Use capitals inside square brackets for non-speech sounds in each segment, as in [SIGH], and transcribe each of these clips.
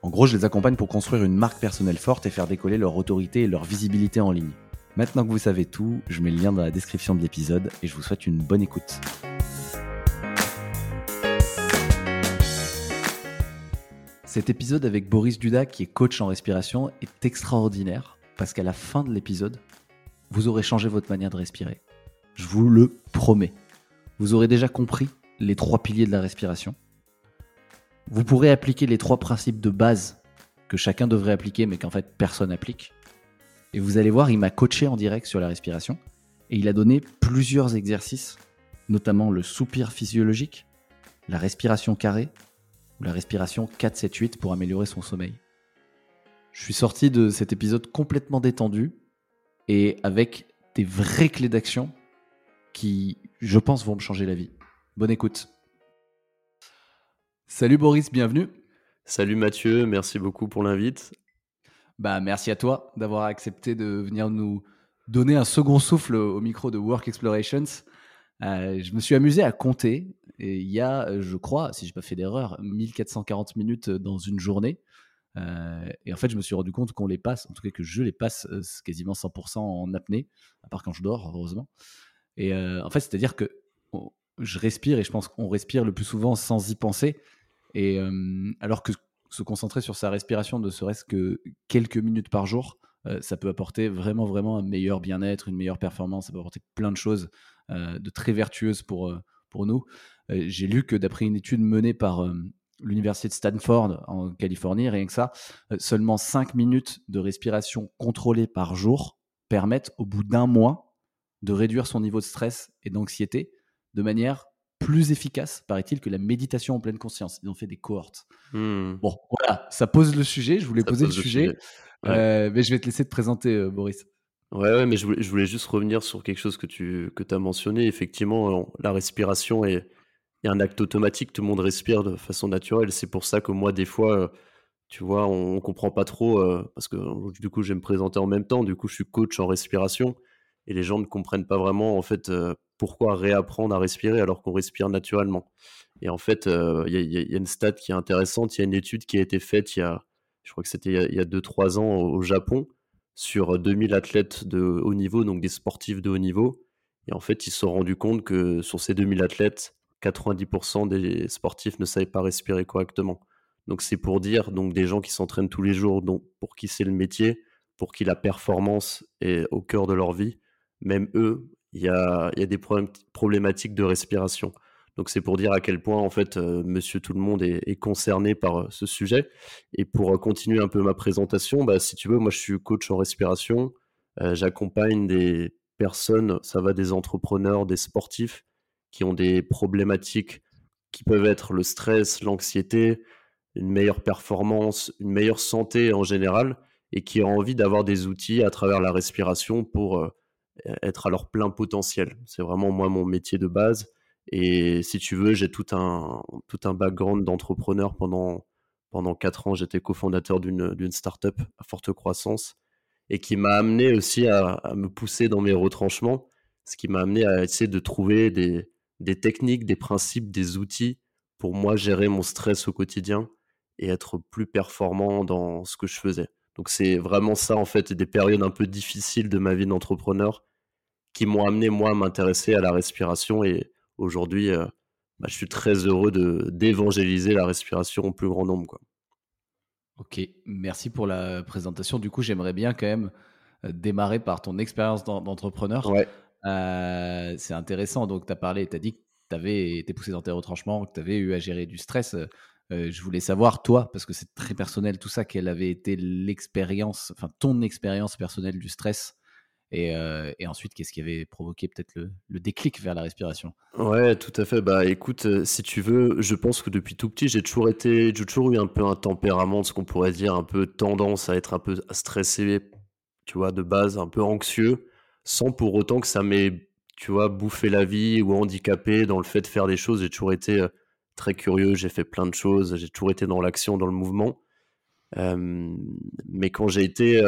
En gros, je les accompagne pour construire une marque personnelle forte et faire décoller leur autorité et leur visibilité en ligne. Maintenant que vous savez tout, je mets le lien dans la description de l'épisode et je vous souhaite une bonne écoute. Cet épisode avec Boris Duda, qui est coach en respiration, est extraordinaire parce qu'à la fin de l'épisode, vous aurez changé votre manière de respirer. Je vous le promets. Vous aurez déjà compris les trois piliers de la respiration vous pourrez appliquer les trois principes de base que chacun devrait appliquer, mais qu'en fait personne applique. Et vous allez voir, il m'a coaché en direct sur la respiration et il a donné plusieurs exercices, notamment le soupir physiologique, la respiration carrée ou la respiration 4-7-8 pour améliorer son sommeil. Je suis sorti de cet épisode complètement détendu et avec des vraies clés d'action qui, je pense, vont me changer la vie. Bonne écoute. Salut Boris, bienvenue. Salut Mathieu, merci beaucoup pour l'invite. Bah, merci à toi d'avoir accepté de venir nous donner un second souffle au micro de Work Explorations. Euh, je me suis amusé à compter et il y a, je crois, si je n'ai pas fait d'erreur, 1440 minutes dans une journée. Euh, et en fait, je me suis rendu compte qu'on les passe, en tout cas que je les passe euh, quasiment 100% en apnée, à part quand je dors, heureusement. Et en fait, c'est-à-dire que je respire et je pense qu'on respire le plus souvent sans y penser. Et alors que se concentrer sur sa respiration, ne serait-ce que quelques minutes par jour, ça peut apporter vraiment, vraiment un meilleur bien-être, une meilleure performance. Ça peut apporter plein de choses de très vertueuses pour, pour nous. J'ai lu que d'après une étude menée par l'université de Stanford en Californie, rien que ça, seulement 5 minutes de respiration contrôlée par jour permettent au bout d'un mois de réduire son niveau de stress et d'anxiété de manière plus efficace, paraît-il, que la méditation en pleine conscience. Ils ont fait des cohortes. Hmm. Bon, voilà, ça pose le sujet. Je voulais poser le sujet, euh, mais je vais te laisser te présenter, euh, Boris. Ouais, ouais, mais je voulais, je voulais, juste revenir sur quelque chose que tu que as mentionné. Effectivement, la respiration est, est, un acte automatique. Tout le monde respire de façon naturelle. C'est pour ça que moi, des fois, euh, tu vois, on, ne comprend pas trop, parce que du coup, je vais me présenter en même temps. Du coup, je suis coach en respiration et les gens ne comprennent pas vraiment, en fait, pourquoi réapprendre à respirer alors qu'on respire naturellement Et en fait, euh, il y, a une stat qui est intéressante. Il y a une étude qui a été faite il y a, je crois que c'était il y a 2-3 ans au, Japon, sur 2000 athlètes de haut niveau, donc des sportifs de haut niveau. Et en fait, ils se sont rendus compte que sur ces 2000 athlètes, 90% des sportifs ne savaient pas respirer correctement. Donc c'est pour dire donc des gens qui s'entraînent tous les jours, donc pour qui c'est le métier, pour qui la performance est au cœur de leur vie, même eux, il y a, des problématiques de respiration. Donc c'est pour dire à quel point en fait euh, Monsieur Tout le Monde est, concerné par euh, ce sujet. Et pour euh, continuer un peu ma présentation, bah, si tu veux, moi je suis coach en respiration. J'accompagne des personnes, ça va des entrepreneurs, des sportifs qui ont des problématiques qui peuvent être le stress, l'anxiété, une meilleure performance, une meilleure santé en général, et qui ont envie d'avoir des outils à travers la respiration pour être à leur plein potentiel. C'est vraiment moi mon métier de base. Et si tu veux, j'ai tout un, background d'entrepreneur pendant, pendant 4 ans. J'étais cofondateur d'une startup à forte croissance et qui m'a amené aussi à, me pousser dans mes retranchements, ce qui m'a amené à essayer de trouver des, des techniques, des principes, des outils pour moi gérer mon stress au quotidien et être plus performant dans ce que je faisais. Donc c'est vraiment ça en fait, des périodes un peu difficiles de ma vie d'entrepreneur qui m'ont amené moi à m'intéresser à la respiration et aujourd'hui euh, bah, je suis très heureux de d'évangéliser la respiration au plus grand nombre quoi. Ok, merci pour la présentation. Du coup, j'aimerais bien quand même euh, démarrer par ton expérience d'entrepreneur. Ouais. Euh, c'est intéressant. Donc, tu as parlé, tu as dit que tu avais été poussé dans tes retranchements, que tu avais eu à gérer du stress. Je voulais savoir, toi, parce que c'est très personnel tout ça, quelle avait été l'expérience, enfin ton expérience personnelle du stress et, ensuite, qu'est-ce qui avait provoqué peut-être le, déclic vers la respiration? Ouais, tout à fait. Bah écoute, si tu veux, je pense que depuis tout petit, j'ai toujours été, j'ai toujours eu un peu un tempérament, ce qu'on pourrait dire, un peu tendance à être un peu stressé, tu vois, de base, un peu anxieux, sans pour autant que ça m'ait, tu vois, bouffé la vie ou handicapé dans le fait de faire des choses. J'ai toujours été très curieux, j'ai fait plein de choses, j'ai toujours été dans l'action, dans le mouvement. mais quand j'ai été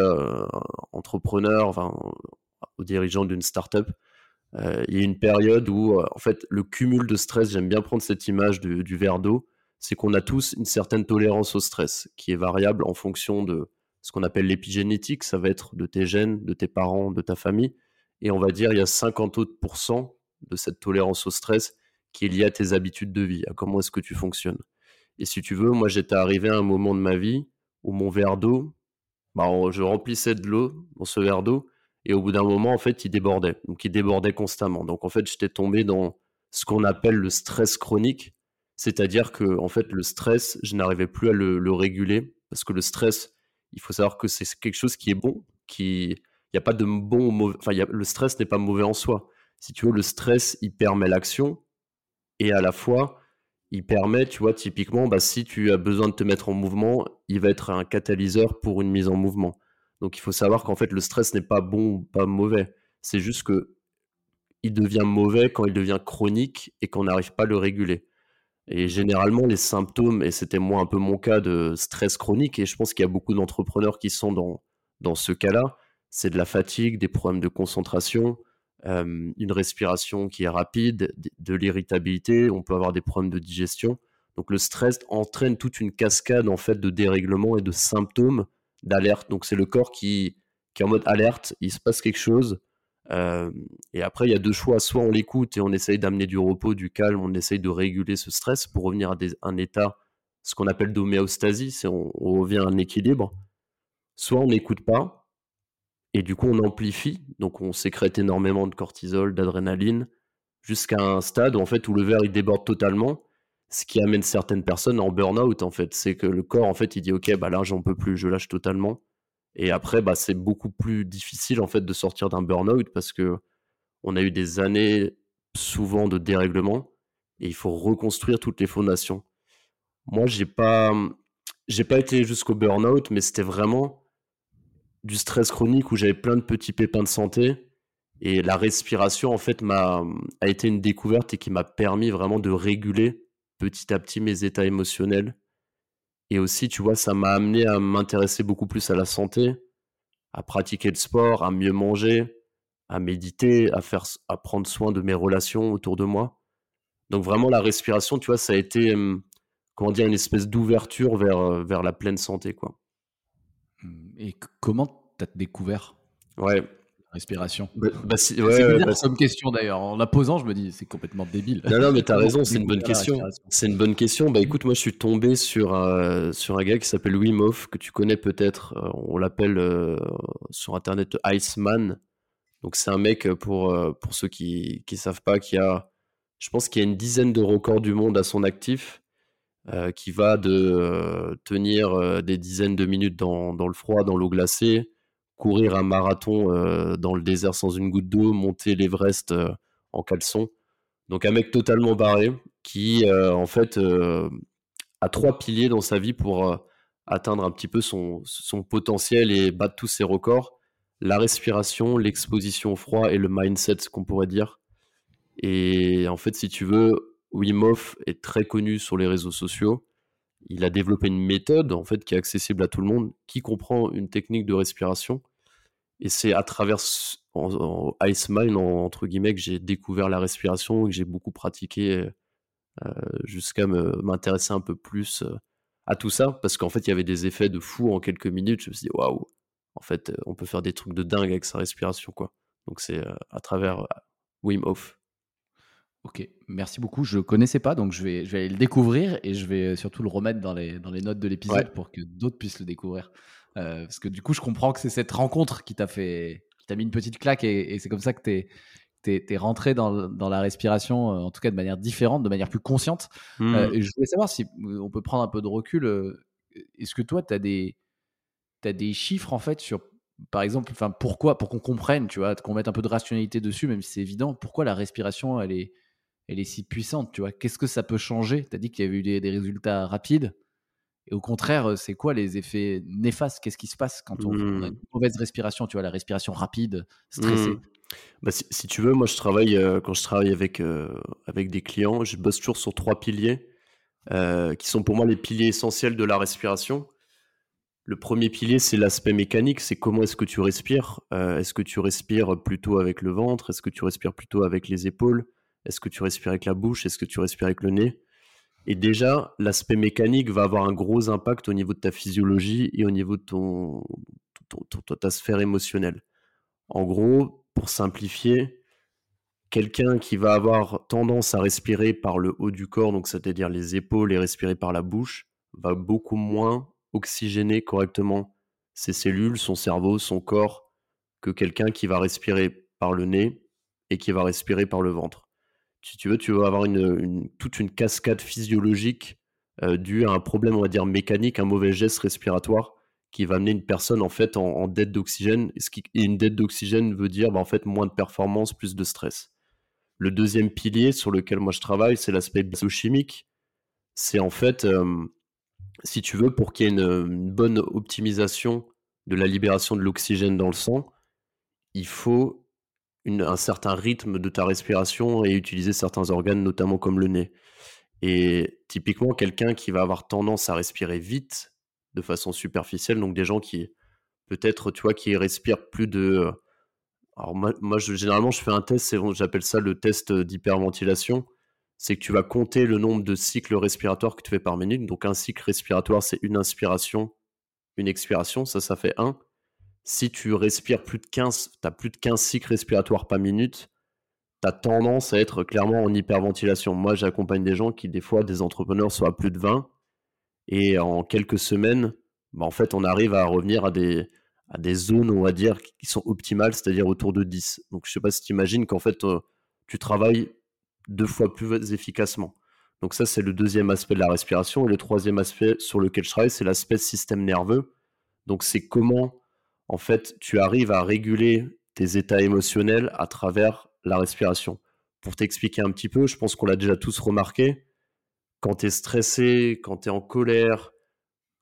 entrepreneur, enfin, au dirigeant d'une startup, euh, il y a une période où, en fait, le cumul de stress, j'aime bien prendre cette image du, verre d'eau, c'est qu'on a tous une certaine tolérance au stress qui est variable en fonction de ce qu'on appelle l'épigénétique, ça va être de tes gènes, de tes parents, de ta famille. Et on va dire, il y a 50 autres de cette tolérance au stress qui est liée à tes habitudes de vie, à comment est-ce que tu fonctionnes. Et si tu veux, moi, j'étais arrivé à un moment de ma vie où mon verre d'eau, bah, je remplissais de l'eau dans ce verre d'eau, et au bout d'un moment, en fait, il débordait. Donc, il débordait constamment. Donc, en fait, j'étais tombé dans ce qu'on appelle le stress chronique, c'est-à-dire que, en fait, le stress, je n'arrivais plus à le, réguler, parce que le stress, il faut savoir que c'est quelque chose qui est bon, qui, il n'y a pas de bon ou mauvais, enfin, le stress n'est pas mauvais en soi. Si tu veux, le stress, il permet l'action, et à la fois, il permet, tu vois, typiquement, bah, si tu as besoin de te mettre en mouvement, il va être un catalyseur pour une mise en mouvement. Donc il faut savoir qu'en fait, le stress n'est pas bon ou pas mauvais. C'est juste que il devient mauvais quand il devient chronique et qu'on n'arrive pas à le réguler. Et généralement, les symptômes, et c'était moi un peu mon cas de stress chronique, et je pense qu'il y a beaucoup d'entrepreneurs qui sont dans, dans ce cas-là, c'est de la fatigue, des problèmes de concentration, une respiration qui est rapide, de l'irritabilité, on peut avoir des problèmes de digestion. Donc le stress entraîne toute une cascade en fait de dérèglements et de symptômes d'alerte. Donc c'est le corps qui, qui est en mode alerte, il se passe quelque chose. et après, il y a deux choix. Soit on l'écoute et on essaye d'amener du repos, du calme, on essaye de réguler ce stress pour revenir à un état, ce qu'on appelle d'homéostasie, c'est on, on, revient à un équilibre. Soit on n'écoute pas et du coup on amplifie, donc on sécrète énormément de cortisol, d'adrénaline, jusqu'à un stade en fait où le verre déborde totalement ce qui amène certaines personnes en burn-out en fait. C'est que le corps en fait il dit ok bah là j'en peux plus, je lâche totalement. Et après bah c'est beaucoup plus difficile en fait de sortir d'un burn-out parce que on a eu des années souvent de dérèglement et il faut reconstruire toutes les fondations. Moi j'ai pas j'ai pas été jusqu'au burn-out mais c'était vraiment du stress chronique où j'avais plein de petits pépins de santé et la respiration en fait m'a a été une découverte et qui m'a permis vraiment de réguler petit à petit mes états émotionnels. Et aussi, tu vois, ça m'a amené à m'intéresser beaucoup plus à la santé, à pratiquer le sport, à mieux manger, à méditer, à faire, à prendre soin de mes relations autour de moi. Donc vraiment, la respiration, tu vois, ça a été, comment dire, une espèce d'ouverture vers, vers la pleine santé, quoi. Et comment tu as découvert Ouais, respiration? Bah, bah C'est bizarre bah, comme question d'ailleurs. En la posant, je me dis, c'est complètement débile. Non, non, mais t'as [LAUGHS] raison, c'est une bonne question. C'est une bonne question. Bah écoute, moi je suis tombé sur, euh, sur un gars qui s'appelle Wim Hof, que tu connais peut-être. Euh, on l'appelle euh, sur internet Iceman. Donc c'est un mec, pour, pour ceux qui ne savent pas, qui a, je pense qu'il y a une dizaine de records du monde à son actif. Qui va de tenir des dizaines de minutes dans, le froid, dans l'eau glacée, courir un marathon euh, dans le désert sans une goutte d'eau, monter l'Everest euh, en caleçon. Donc un mec totalement barré qui euh, en fait a trois piliers dans sa vie pour atteindre un petit peu son, son, potentiel et battre tous ses records. La respiration, l'exposition au froid et le mindset, ce qu'on pourrait dire. Et en fait, si tu veux, Wim Hof est très connu sur les réseaux sociaux il a développé une méthode en fait qui est accessible à tout le monde, qui comprend une technique de respiration. Et c'est à travers en, Ice Mine, entre guillemets, que j'ai découvert la respiration et que j'ai beaucoup pratiqué euh, jusqu'à m'intéresser un peu plus euh, à tout ça. Parce qu'en fait, il y avait des effets de fou en quelques minutes. Je me suis dit, waouh, en fait, on peut faire des trucs de dingue avec sa respiration. quoi. Donc c'est euh, à travers Wim Hof. Ok, merci beaucoup. Je connaissais pas, donc je vais, je vais aller le découvrir et je vais surtout le remettre dans les, dans les notes de l'épisode pour que d'autres puissent le découvrir. Euh, parce que du coup, je comprends que c'est cette rencontre qui t'a fait, qui t'a mis une petite claque et, c'est comme ça que tu es, es, rentré dans, dans, la respiration, euh, en tout cas de manière différente, de manière plus consciente. Euh, mmh. je voulais savoir si on peut prendre un peu de recul. Est-ce que toi, tu as des, as des chiffres en fait sur par exemple, enfin, pourquoi, pour qu'on comprenne, tu vois, qu'on mette un peu de rationalité dessus, même si c'est évident, pourquoi la respiration, elle est, elle est si puissante, tu vois Qu'est-ce que ça peut changer? Tu as dit qu'il y avait eu des, résultats rapides. Et au contraire, c'est quoi les effets néfastes? Qu'est-ce qui se passe quand on, a une mmh. mauvaise respiration, tu vois, la respiration rapide, stressée? Mmh. bah, si, tu veux, moi, je travaille, euh, quand je travaille avec, euh, avec des clients, je bosse toujours sur trois piliers euh, qui sont pour moi les piliers essentiels de la respiration. Le premier pilier, c'est l'aspect mécanique, c'est comment est-ce que tu respires. est-ce que tu respires plutôt avec le ventre Est-ce que tu respires plutôt avec les épaules? Est-ce que tu respires avec la bouche? Est-ce que tu respires avec le nez? Et déjà, l'aspect mécanique va avoir un gros impact au niveau de ta physiologie et au niveau de ton, ta sphère émotionnelle. En gros, pour simplifier, quelqu'un qui va avoir tendance à respirer par le haut du corps, donc c'est-à-dire les épaules et respirer par la bouche, va beaucoup moins oxygéner correctement ses cellules, son cerveau, son corps, que quelqu'un qui va respirer par le nez et qui va respirer par le ventre si tu veux, tu vas avoir une, toute une cascade physiologique due à un problème, on va dire, mécanique, un mauvais geste respiratoire qui va amener une personne en fait en, dette d'oxygène. Et une dette d'oxygène veut dire bah, en fait moins de performance, plus de stress. Le deuxième pilier sur lequel moi je travaille, c'est l'aspect biochimique. C'est en fait, si tu veux, pour qu'il y ait une, bonne optimisation de la libération de l'oxygène dans le sang, il faut un certain rythme de ta respiration et utiliser certains organes, notamment comme le nez. Et typiquement, quelqu'un qui va avoir tendance à respirer vite, de façon superficielle, donc des gens qui, peut-être, tu vois, qui respirent plus de... Alors moi, généralement, je fais un test, j'appelle ça le test d'hyperventilation. C'est que tu vas compter le nombre de cycles respiratoires que tu fais par minute. Donc un cycle respiratoire, c'est une inspiration, une expiration, ça, ça fait un si tu respires plus de 15, tu as plus de 15 cycles respiratoires par minute, tu as tendance à être clairement en hyperventilation. Moi, j'accompagne des gens qui, des fois, des entrepreneurs sont à plus de 20, et en quelques semaines, bah, en fait, on arrive à revenir à des, à des zones, on va dire, qui sont optimales, c'est-à-dire autour de 10. Donc, je sais pas si tu imagines qu'en fait, euh, tu travailles deux fois plus efficacement. Donc ça, c'est le deuxième aspect de la respiration. Et le troisième aspect sur lequel je travaille, c'est l'aspect système nerveux. Donc c'est comment en fait, tu arrives à réguler tes états émotionnels à travers la respiration. Pour t'expliquer un petit peu, je pense qu'on l'a déjà tous remarqué, quand tu es stressé, quand tu es en colère,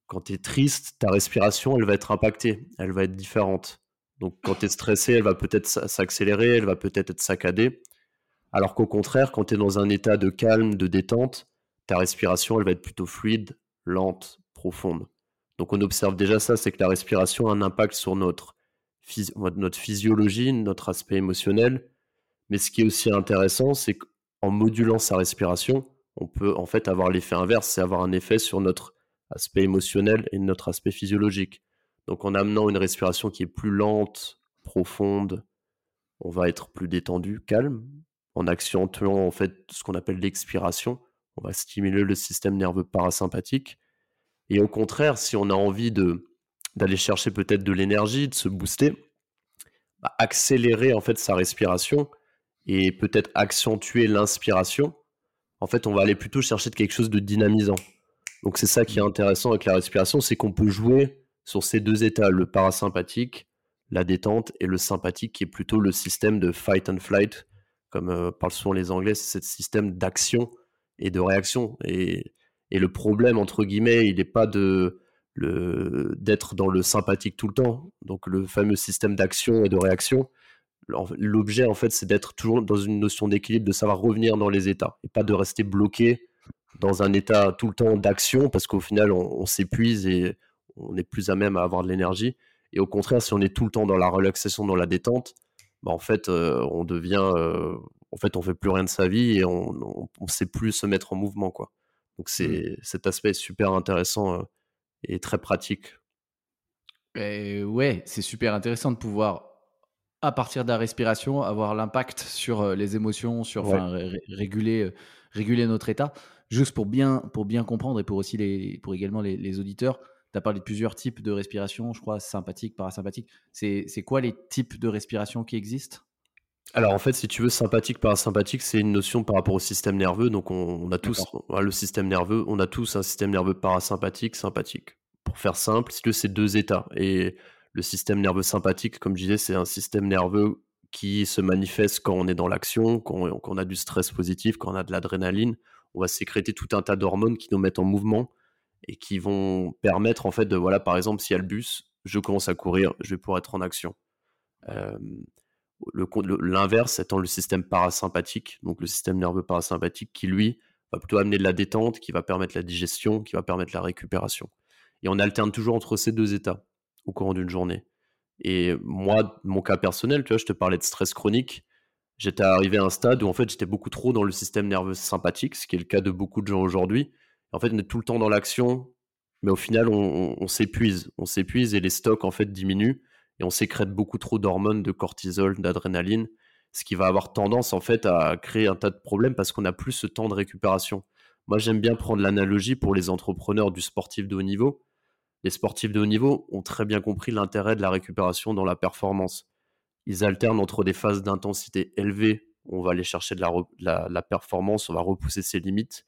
quand tu es triste, ta respiration, elle va être impactée, elle va être différente. Donc quand tu es stressé, elle va peut-être s'accélérer, elle va peut-être être saccadée. Alors qu'au contraire, quand tu es dans un état de calme, de détente, ta respiration, elle va être plutôt fluide, lente, profonde. Donc on observe déjà ça, c'est que la respiration a un impact sur notre, physiologie, notre aspect émotionnel. Mais ce qui est aussi intéressant, c'est qu'en modulant sa respiration, on peut en fait avoir l'effet inverse, c'est avoir un effet sur notre aspect émotionnel et notre aspect physiologique. Donc en amenant une respiration qui est plus lente, profonde, on va être plus détendu, calme. En accentuant en fait ce qu'on appelle l'expiration, on va stimuler le système nerveux parasympathique. Et au contraire, si on a envie de d'aller chercher peut-être de l'énergie, de se booster, bah, accélérer en fait sa respiration et peut-être accentuer l'inspiration, en fait, on va aller plutôt chercher quelque chose de dynamisant. Donc c'est ça qui est intéressant avec la respiration, c'est qu'on peut jouer sur ces deux états, le parasympathique, la détente, et le sympathique, qui est plutôt le système de fight and flight, comme euh, parlent souvent les Anglais, c'est ce système d'action et de réaction. Et et le problème, entre guillemets, il n'est pas de d'être dans le sympathique tout le temps, donc le fameux système d'action et de réaction. L'objet, en fait, c'est d'être toujours dans une notion d'équilibre, de savoir revenir dans les états, et pas de rester bloqué dans un état tout le temps d'action, parce qu'au final, on, s'épuise et on est plus à même à avoir de l'énergie. Et au contraire, si on est tout le temps dans la relaxation, dans la détente, bah en fait, euh, on devient, euh, en fait, on fait plus rien de sa vie et on ne sait plus se mettre en mouvement, quoi. Donc mmh. c'est cet aspect super intéressant et très pratique. Et ouais, c'est super intéressant de pouvoir, à partir de la respiration, avoir l'impact sur les émotions, sur réguler, réguler notre état. Juste pour bien, pour bien comprendre et pour aussi les, pour également les, les auditeurs, tu as parlé de plusieurs types de respiration, je crois, sympathique, parasympathique. C'est quoi les types de respiration qui existent? Alors en fait, si tu veux, sympathique, parasympathique, c'est une notion par rapport au système nerveux. Donc on, a tous le système nerveux, on a tous un système nerveux parasympathique, sympathique. Pour faire simple, si tu veux, c'est deux états. Et le système nerveux sympathique, comme je disais, c'est un système nerveux qui se manifeste quand on est dans l'action, quand, on a du stress positif, quand on a de l'adrénaline. On va sécréter tout un tas d'hormones qui nous mettent en mouvement et qui vont permettre en fait de, voilà, par exemple, s'il y a le bus, je commence à courir, je vais pouvoir être en action. L'inverse étant le système parasympathique, donc le système nerveux parasympathique qui, lui, va plutôt amener de la détente, qui va permettre la digestion, qui va permettre la récupération. Et on alterne toujours entre ces deux états au cours d'une journée. Et moi, mon cas personnel, tu vois, je te parlais de stress chronique. J'étais arrivé à un stade où en fait j'étais beaucoup trop dans le système nerveux sympathique, ce qui est le cas de beaucoup de gens aujourd'hui. En fait, on est tout le temps dans l'action, mais au final, on, s'épuise. On s'épuise et les stocks en fait diminuent et on sécrète beaucoup trop d'hormones, de cortisol, d'adrénaline, ce qui va avoir tendance en fait à créer un tas de problèmes parce qu'on n'a plus ce temps de récupération. Moi, j'aime bien prendre l'analogie pour les entrepreneurs du sportif de haut niveau. Les sportifs de haut niveau ont très bien compris l'intérêt de la récupération dans la performance. Ils alternent entre des phases d'intensité élevée, où on va aller chercher de la, performance, on va repousser ses limites,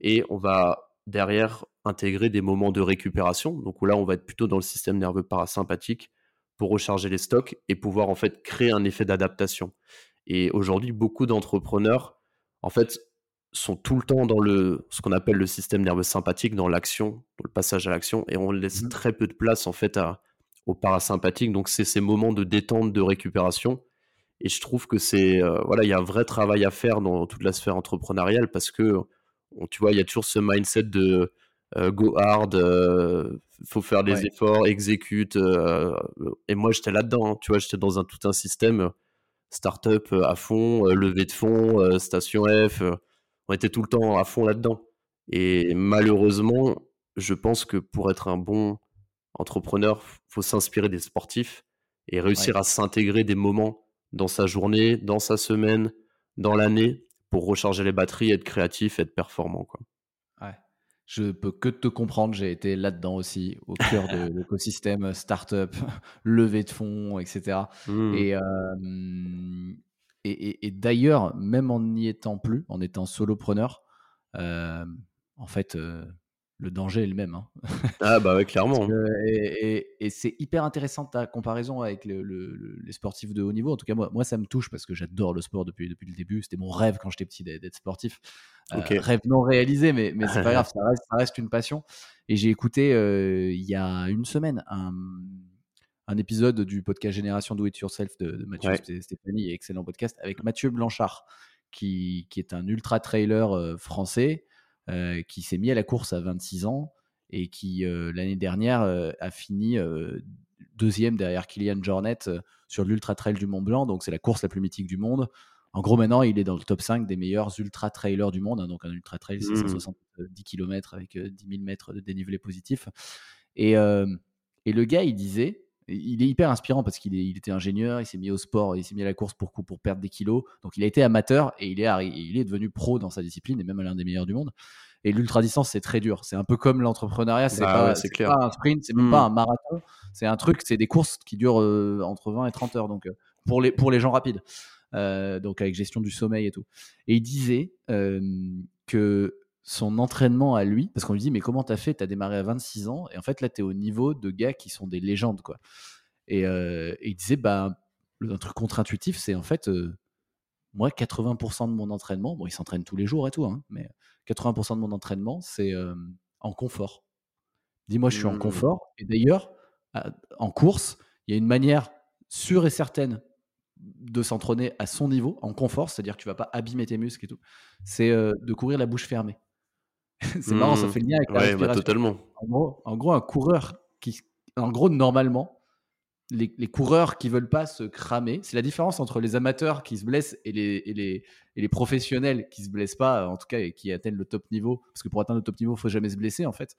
et on va derrière intégrer des moments de récupération. Donc là, on va être plutôt dans le système nerveux parasympathique pour recharger les stocks et pouvoir en fait créer un effet d'adaptation. Et aujourd'hui, beaucoup d'entrepreneurs, en fait, sont tout le temps dans le ce qu'on appelle le système nerveux sympathique, dans l'action, dans le passage à l'action, et on laisse mmh très peu de place en fait à, au parasympathique. Donc c'est ces moments de détente, de récupération. Et je trouve que c'est euh, voilà, il y a un vrai travail à faire dans toute la sphère entrepreneuriale parce que tu vois, il y a toujours ce mindset de go hard, euh, faut faire des efforts, exécute. et moi j'étais là-dedans, hein. tu vois, j'étais dans un tout un système startup à fond, levée de fonds, station F on était tout le temps à fond là-dedans. Et malheureusement, je pense que pour être un bon entrepreneur, faut s'inspirer des sportifs et réussir à s'intégrer des moments dans sa journée, dans sa semaine, dans l'année pour recharger les batteries, être créatif, être performant. Quoi. Je peux que te comprendre, j'ai été là-dedans aussi, au cœur de [LAUGHS] l'écosystème startup, [LAUGHS] levée de fonds, etc. Et, et, d'ailleurs, même en n'y étant plus, en étant solopreneur, euh, en fait, euh, le danger est le même. Hein. [LAUGHS] Ah bah ouais, clairement. et, c'est hyper intéressant ta comparaison avec les sportifs de haut niveau. En tout cas, moi, moi ça me touche parce que j'adore le sport depuis, depuis le début. C'était mon rêve quand j'étais petit d'être sportif. Euh, rêve non réalisé, mais, mais c'est pas grave, [LAUGHS] ça reste, ça reste, une passion. Et j'ai écouté il y a une semaine un un épisode du podcast Génération Do It Yourself de, Mathieu Stéphanie, excellent podcast, avec Mathieu Blanchard, qui, qui est un ultra trailer euh, français, euh, qui s'est mis à la course à 26 ans et qui, euh, l'année dernière, a fini deuxième derrière Kylian Jornet sur l'ultra trail du Mont Blanc. Donc, c'est la course la plus mythique du monde. En gros, maintenant, il est dans le top 5 des meilleurs ultra trailers du monde. Hein. donc, un ultra trail, c'est 170 km avec 10 000 mètres de dénivelé positif. Et, et le gars, il disait il est hyper inspirant parce qu'il il était ingénieur, il s'est mis au sport, il s'est mis à la course pour, pour perdre des kilos. Donc il a été amateur et il est, il est devenu pro dans sa discipline et même l'un des meilleurs du monde. Et l'ultra distance, c'est très dur. C'est un peu comme l'entrepreneuriat. C'est bah pas, un sprint, c'est même pas hmm. un marathon. C'est un truc, c'est des courses qui durent euh, entre 20 et 30 heures. Donc euh, pour les, pour les gens rapides. Euh, donc avec gestion du sommeil et tout. Et il disait que son entraînement à lui, parce qu'on lui dit mais comment t'as fait? T'as démarré à 26 ans et en fait là t'es au niveau de gars qui sont des légendes quoi. Et, euh, il disait bah un truc contre-intuitif c'est en fait euh, moi 80% de mon entraînement, bon il s'entraîne tous les jours et tout, hein, mais 80% de mon entraînement c'est euh, en confort. Dis-moi je suis en mmh. confort et d'ailleurs en course il y a une manière sûre et certaine de s'entraîner à son niveau, en confort, c'est-à-dire que tu vas pas abîmer tes muscles et tout, c'est de courir la bouche fermée. [LAUGHS] c'est marrant, ça mmh. fait le lien avec la ouais, bah, totalement. En gros, un coureur qui, en gros, normalement, les, coureurs qui veulent pas se cramer, c'est la différence entre les amateurs qui se blessent et les, et les, et les professionnels qui se blessent pas, en tout cas, et qui atteignent le top niveau. Parce que pour atteindre le top niveau, il faut jamais se blesser, en fait.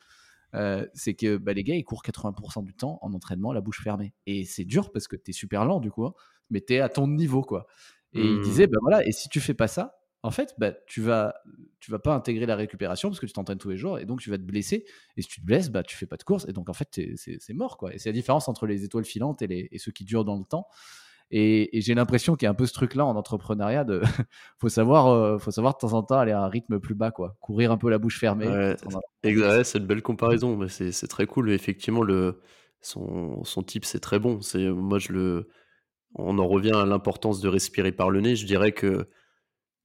Euh, c'est que bah, les gars, ils courent 80% du temps en entraînement la bouche fermée. Et c'est dur parce que tu es super lent, du coup, hein, mais tu es à ton niveau, quoi. Et il mmh. disait, bah voilà, et si tu fais pas ça, en fait, bah, tu vas tu vas pas intégrer la récupération parce que tu t'entraînes tous les jours et donc tu vas te blesser. Et si tu te blesses, bah, tu fais pas de course et donc en fait, c'est mort. quoi. Et c'est la différence entre les étoiles filantes et, les, et ceux qui durent dans le temps. Et, j'ai l'impression qu'il y a un peu ce truc-là en entrepreneuriat de [LAUGHS] faut savoir, euh, faut savoir de temps en temps aller à un rythme plus bas, quoi. Courir un peu la bouche fermée. Ouais, c'est une belle comparaison, mais c'est très cool. Effectivement, le, son, son type, c'est très bon. C'est moi je le, on en revient à l'importance de respirer par le nez. Je dirais que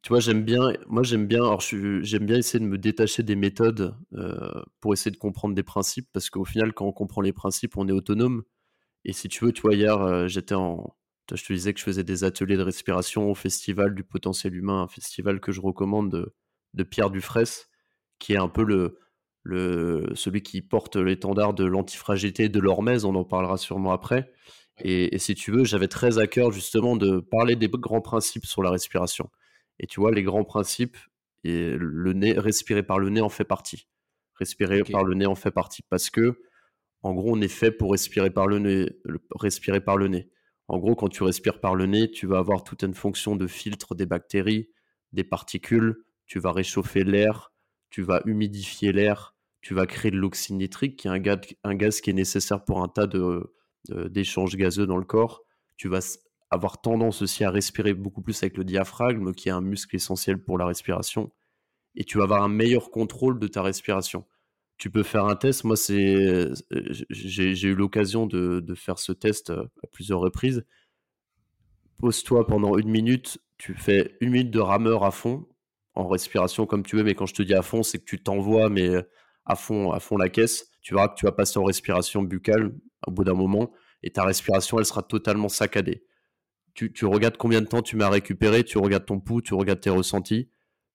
tu vois, j'aime bien, moi j'aime bien, alors j'aime bien essayer de me détacher des méthodes euh, pour essayer de comprendre des principes, parce qu'au final, quand on comprend les principes, on est autonome. Et si tu veux, tu vois, hier, euh, j'étais en, je te disais que je faisais des ateliers de respiration au festival du potentiel humain, un festival que je recommande de, de Pierre Dufresne, qui est un peu le, le celui qui porte l'étendard de l'antifragilité de l'Hormèse, on en parlera sûrement après. Et, et si tu veux, j'avais très à cœur justement de parler des grands principes sur la respiration. Et tu vois, les grands principes, et le nez, respirer par le nez en fait partie. Respirer par le nez en fait partie. Parce que, en gros, on est fait pour respirer par le nez. Respirer par le nez. En gros, quand tu respires par le nez, tu vas avoir toute une fonction de filtre des bactéries, des particules, tu vas réchauffer l'air, tu vas humidifier l'air, tu vas créer de l'oxyde nitrique, qui est un gaz, un gaz, qui est nécessaire pour un tas d'échanges de, gazeux dans le corps. Tu vas avoir tendance aussi à respirer beaucoup plus avec le diaphragme, qui est un muscle essentiel pour la respiration. Et tu vas avoir un meilleur contrôle de ta respiration. Tu peux faire un test. Moi, c'est, j'ai eu l'occasion de, de, faire ce test euh, à plusieurs reprises. Pose-toi pendant une minute. Tu fais une minute de rameur à fond, en respiration comme tu veux. Mais quand je te dis à fond, c'est que tu t'envoies, mais à fond, à fond la caisse. Tu verras que tu vas passer en respiration buccale au bout d'un moment. Et ta respiration, elle sera totalement saccadée tu, regardes combien de temps tu m'as récupéré, tu regardes ton pouls, tu regardes tes ressentis.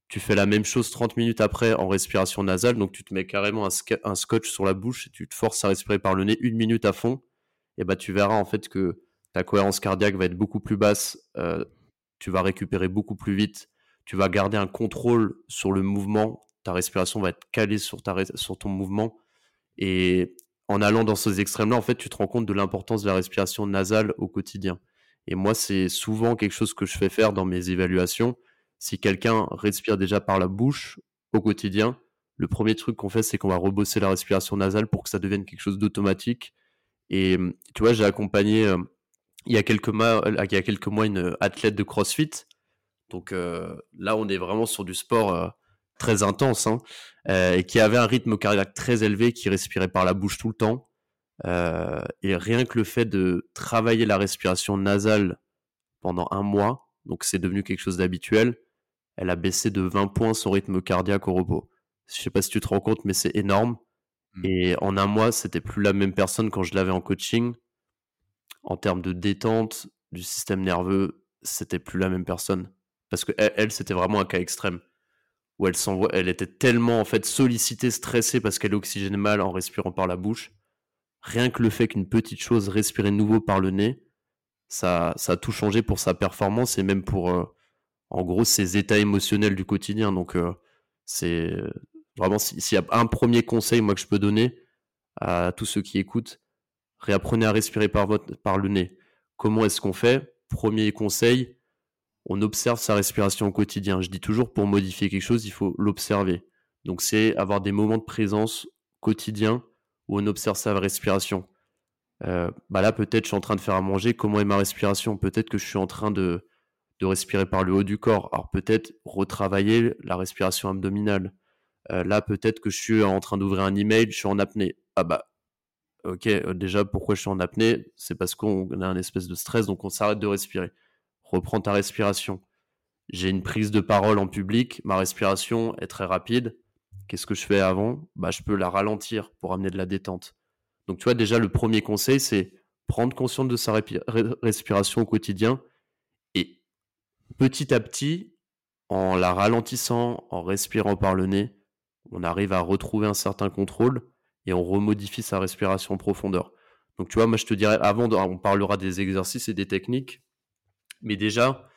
Tu fais la même chose 30 minutes après en respiration nasale, donc tu te mets carrément un, scotch sur la bouche et tu te forces à respirer par le nez une minute à fond. Et bah tu verras en fait que ta cohérence cardiaque va être beaucoup plus basse, euh, tu vas récupérer beaucoup plus vite, tu vas garder un contrôle sur le mouvement, ta respiration va être calée sur, sur ton mouvement. Et en allant dans ces extrêmes-là, en fait, tu te rends compte de l'importance de la respiration nasale au quotidien. Et moi, c'est souvent quelque chose que je fais faire dans mes évaluations. Si quelqu'un respire déjà par la bouche au quotidien, le premier truc qu'on fait, c'est qu'on va rebosser la respiration nasale pour que ça devienne quelque chose d'automatique. Et tu vois, j'ai accompagné il, y a quelques mois, il y a quelques mois une athlète de CrossFit. Donc là, on est vraiment sur du sport très intense hein, et qui avait un rythme cardiaque très élevé, qui respirait par la bouche tout le temps. Euh, et rien que le fait de travailler la respiration nasale pendant un mois, donc c'est devenu quelque chose d'habituel, elle a baissé de 20 points son rythme cardiaque au repos. Je sais pas si tu te rends compte, mais c'est énorme. Mmh. Et en un mois, c'était plus la même personne quand je l'avais en coaching. En termes de détente du système nerveux, c'était plus la même personne. Parce que elle, c'était vraiment un cas extrême où elle elle était tellement en fait sollicitée, stressée parce qu'elle oxygène mal en respirant par la bouche rien que le fait qu'une petite chose, respirer nouveau par le nez, ça, ça a tout changé pour sa performance et même pour, euh, en gros, ses états émotionnels du quotidien. Donc, euh, c'est vraiment, s'il y a un premier conseil, moi, que je peux donner à tous ceux qui écoutent, réapprenez à respirer par, votre, par le nez. Comment est-ce qu'on fait? Premier conseil, on observe sa respiration au quotidien. Je dis toujours, pour modifier quelque chose, il faut l'observer. Donc, c'est avoir des moments de présence quotidiens où on observe sa respiration. Euh, bah là, peut-être je suis en train de faire à manger, comment est ma respiration? Peut-être que je suis en train de, respirer par le haut du corps. Alors peut-être retravailler la respiration abdominale. Euh, là, peut-être que je suis en train d'ouvrir un email, je suis en apnée. Ah bah, ok, euh, déjà, pourquoi je suis en apnée? C'est parce qu'on a un espèce de stress, donc on s'arrête de respirer. Reprends ta respiration. J'ai une prise de parole en public, ma respiration est très rapide. Qu'est-ce que je fais avant? Bah, Je peux la ralentir pour amener de la détente. Donc, tu vois, déjà, le premier conseil, c'est prendre conscience de sa respiration au quotidien et petit à petit, en la ralentissant, en respirant par le nez, on arrive à retrouver un certain contrôle et on remodifie sa respiration en profondeur. Donc, tu vois, moi, je te dirais, avant, on parlera des exercices et des techniques, mais déjà,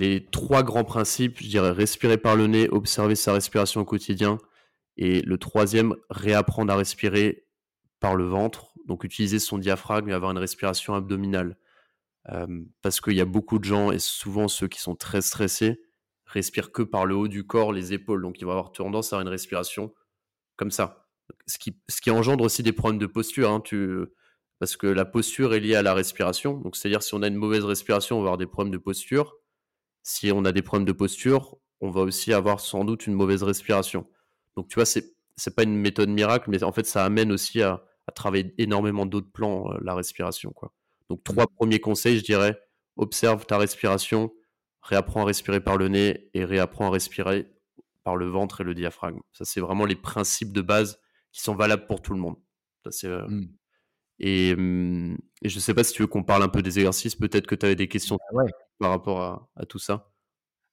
les trois grands principes, je dirais respirer par le nez, observer sa respiration au quotidien. Et le troisième, réapprendre à respirer par le ventre, donc utiliser son diaphragme et avoir une respiration abdominale. Euh, parce qu'il y a beaucoup de gens, et souvent ceux qui sont très stressés, respirent que par le haut du corps, les épaules. Donc ils vont avoir tendance à avoir une respiration comme ça. Ce qui, engendre aussi des problèmes de posture. Hein, parce que la posture est liée à la respiration. Donc c'est-à-dire si on a une mauvaise respiration, on va avoir des problèmes de posture si on a des problèmes de posture, on va aussi avoir sans doute une mauvaise respiration. Donc tu vois, c'est c'est pas une méthode miracle, mais en fait ça amène aussi à, à travailler énormément d'autres plans, la respiration. Quoi. Donc, trois premiers conseils, je dirais observe ta respiration, réapprends à respirer par le nez et réapprends à respirer par le ventre et le diaphragme. Ça, c'est vraiment les principes de base qui sont valables pour tout le monde. Mmh. et, mmh, et, je ne sais pas si tu veux qu'on parle un peu des exercices. Peut-être que tu avais des questions bah par rapport à tout ça.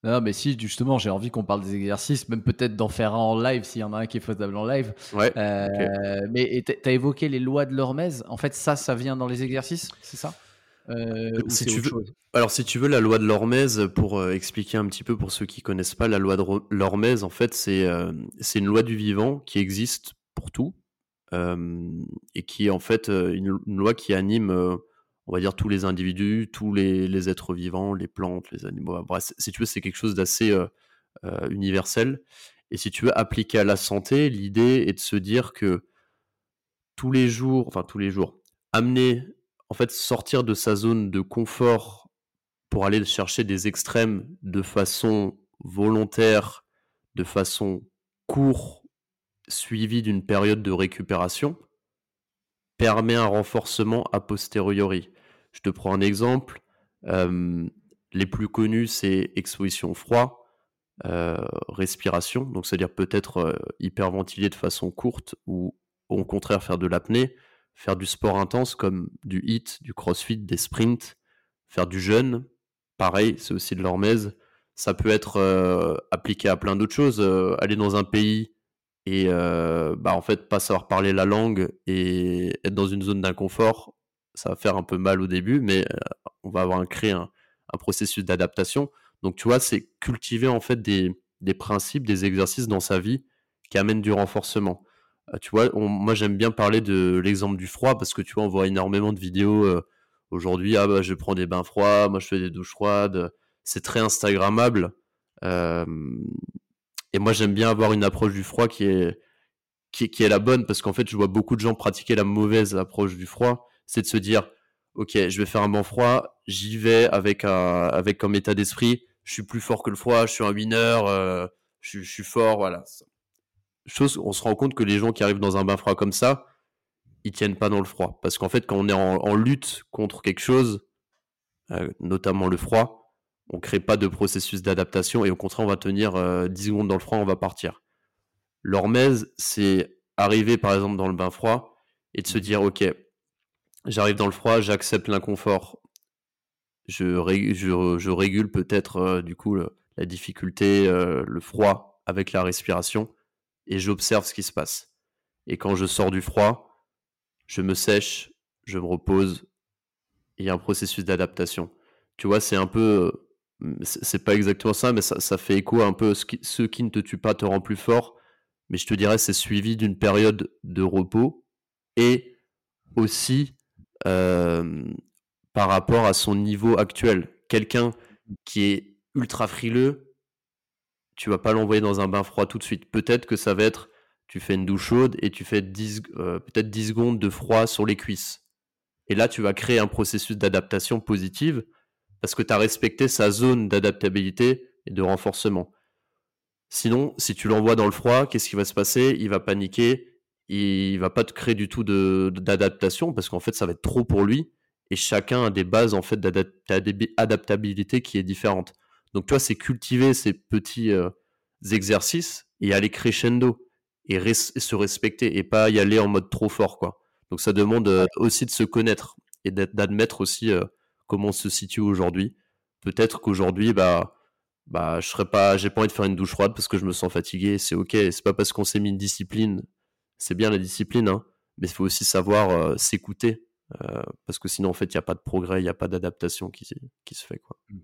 Non, mais si, justement, j'ai envie qu'on parle des exercices, même peut-être d'en faire un en live s'il y en a un qui est faisable en live. Ouais. Euh, mais tu as évoqué les lois de l'hormèse. En fait, ça, ça vient dans les exercices, c'est ça? Euh, si tu veux, alors si tu veux la loi de l'hormèse pour euh, expliquer un petit peu pour ceux qui connaissent pas la loi de l'hormèse en fait c'est c'est une loi du vivant qui existe pour tout et qui est en fait une, loi qui anime on va dire tous les individus, tous les, êtres vivants, les plantes, les animaux. Bref, si tu veux, c'est quelque chose d'assez universel. Et si tu veux appliquer à la santé, l'idée est de se dire que tous les jours, enfin tous les jours, amener, en fait, sortir de sa zone de confort pour aller chercher des extrêmes de façon volontaire, de façon courte, suivie d'une période de récupération, permet un renforcement a posteriori. Je te prends un exemple. les plus connus, c'est exposition froid, respiration, donc c'est-à-dire peut-être hyperventiler de façon courte ou au contraire faire de l'apnée, faire du sport intense comme du HIIT, du crossfit, des sprints, faire du jeûne, pareil, c'est aussi de l'hormèse. Ça peut être appliqué à plein d'autres choses. aller dans un pays et bah en fait pas savoir parler la langue et être dans une zone d'inconfort, ça va faire un peu mal au début, mais on va avoir un, créer un, processus d'adaptation. Donc tu vois, c'est cultiver en fait des, principes, des exercices dans sa vie qui amènent du renforcement. tu vois, moi j'aime bien parler de l'exemple du froid parce que tu vois, on voit énormément de vidéos aujourd'hui. Ah bah je prends des bains froids, moi je fais des douches froides. C'est très Instagrammable. Et moi, j'aime bien avoir une approche du froid qui est, qui, est la bonne parce qu'en fait, je vois beaucoup de gens pratiquer la mauvaise approche du froid. C'est de se dire, OK, je vais faire un bon froid, j'y vais avec, un, avec comme état d'esprit, je suis plus fort que le froid, je suis un winner, euh, je, suis fort, voilà. Chose, on se rend compte que les gens qui arrivent dans un bain froid comme ça, ils tiennent pas dans le froid. Parce qu'en fait, quand on est en, lutte contre quelque chose, euh, notamment le froid, on crée pas de processus d'adaptation et au contraire, on va tenir 10 euh, secondes dans le froid, on va partir. L'hormèse, c'est arriver par exemple dans le bain froid et de se dire, ok, j'arrive dans le froid, j'accepte l'inconfort, je, régule peut-être euh, du coup la difficulté, euh, le froid avec la respiration et j'observe ce qui se passe. Et quand je sors du froid, je me sèche, je me repose, il y a un processus d'adaptation. Tu vois, c'est un peu c'est pas exactement ça, mais ça, fait écho un peu ce qui, ce qui ne te tue pas te rend plus fort. Mais je te dirais, c'est suivi d'une période de repos et aussi par rapport à son niveau actuel. Quelqu'un qui est ultra frileux, tu vas pas l'envoyer dans un bain froid tout de suite. Peut-être que ça va être, tu fais une douche chaude et tu fais peut-être 10 secondes de froid sur les cuisses. Et là, tu vas créer un processus d'adaptation positive parce que tu as respecté sa zone d'adaptabilité et de renforcement. Sinon, si tu l'envoies dans le froid, qu'est-ce qui va se passer? Il va paniquer, il va pas te créer du tout d'adaptation parce qu'en fait, ça va être trop pour lui et chacun a des bases en fait d'adaptabilité qui est différente. Donc, toi, c'est cultiver ces petits euh, exercices et aller crescendo et, se respecter et pas y aller en mode trop fort, quoi. Donc, ça demande euh, aussi de se connaître et d'admettre aussi euh, comment on se situe aujourd'hui. Peut-être qu'aujourd'hui, bah, bah, je serais pas, j'ai pas envie de faire une douche froide parce que je me sens fatigué. C'est ok. C'est pas parce qu'on s'est mis une discipline. C'est bien la discipline, hein, mais il faut aussi savoir euh, s'écouter euh, parce que sinon, en fait, il n'y a pas de progrès, il n'y a pas d'adaptation qui, qui se fait, quoi. Mmh.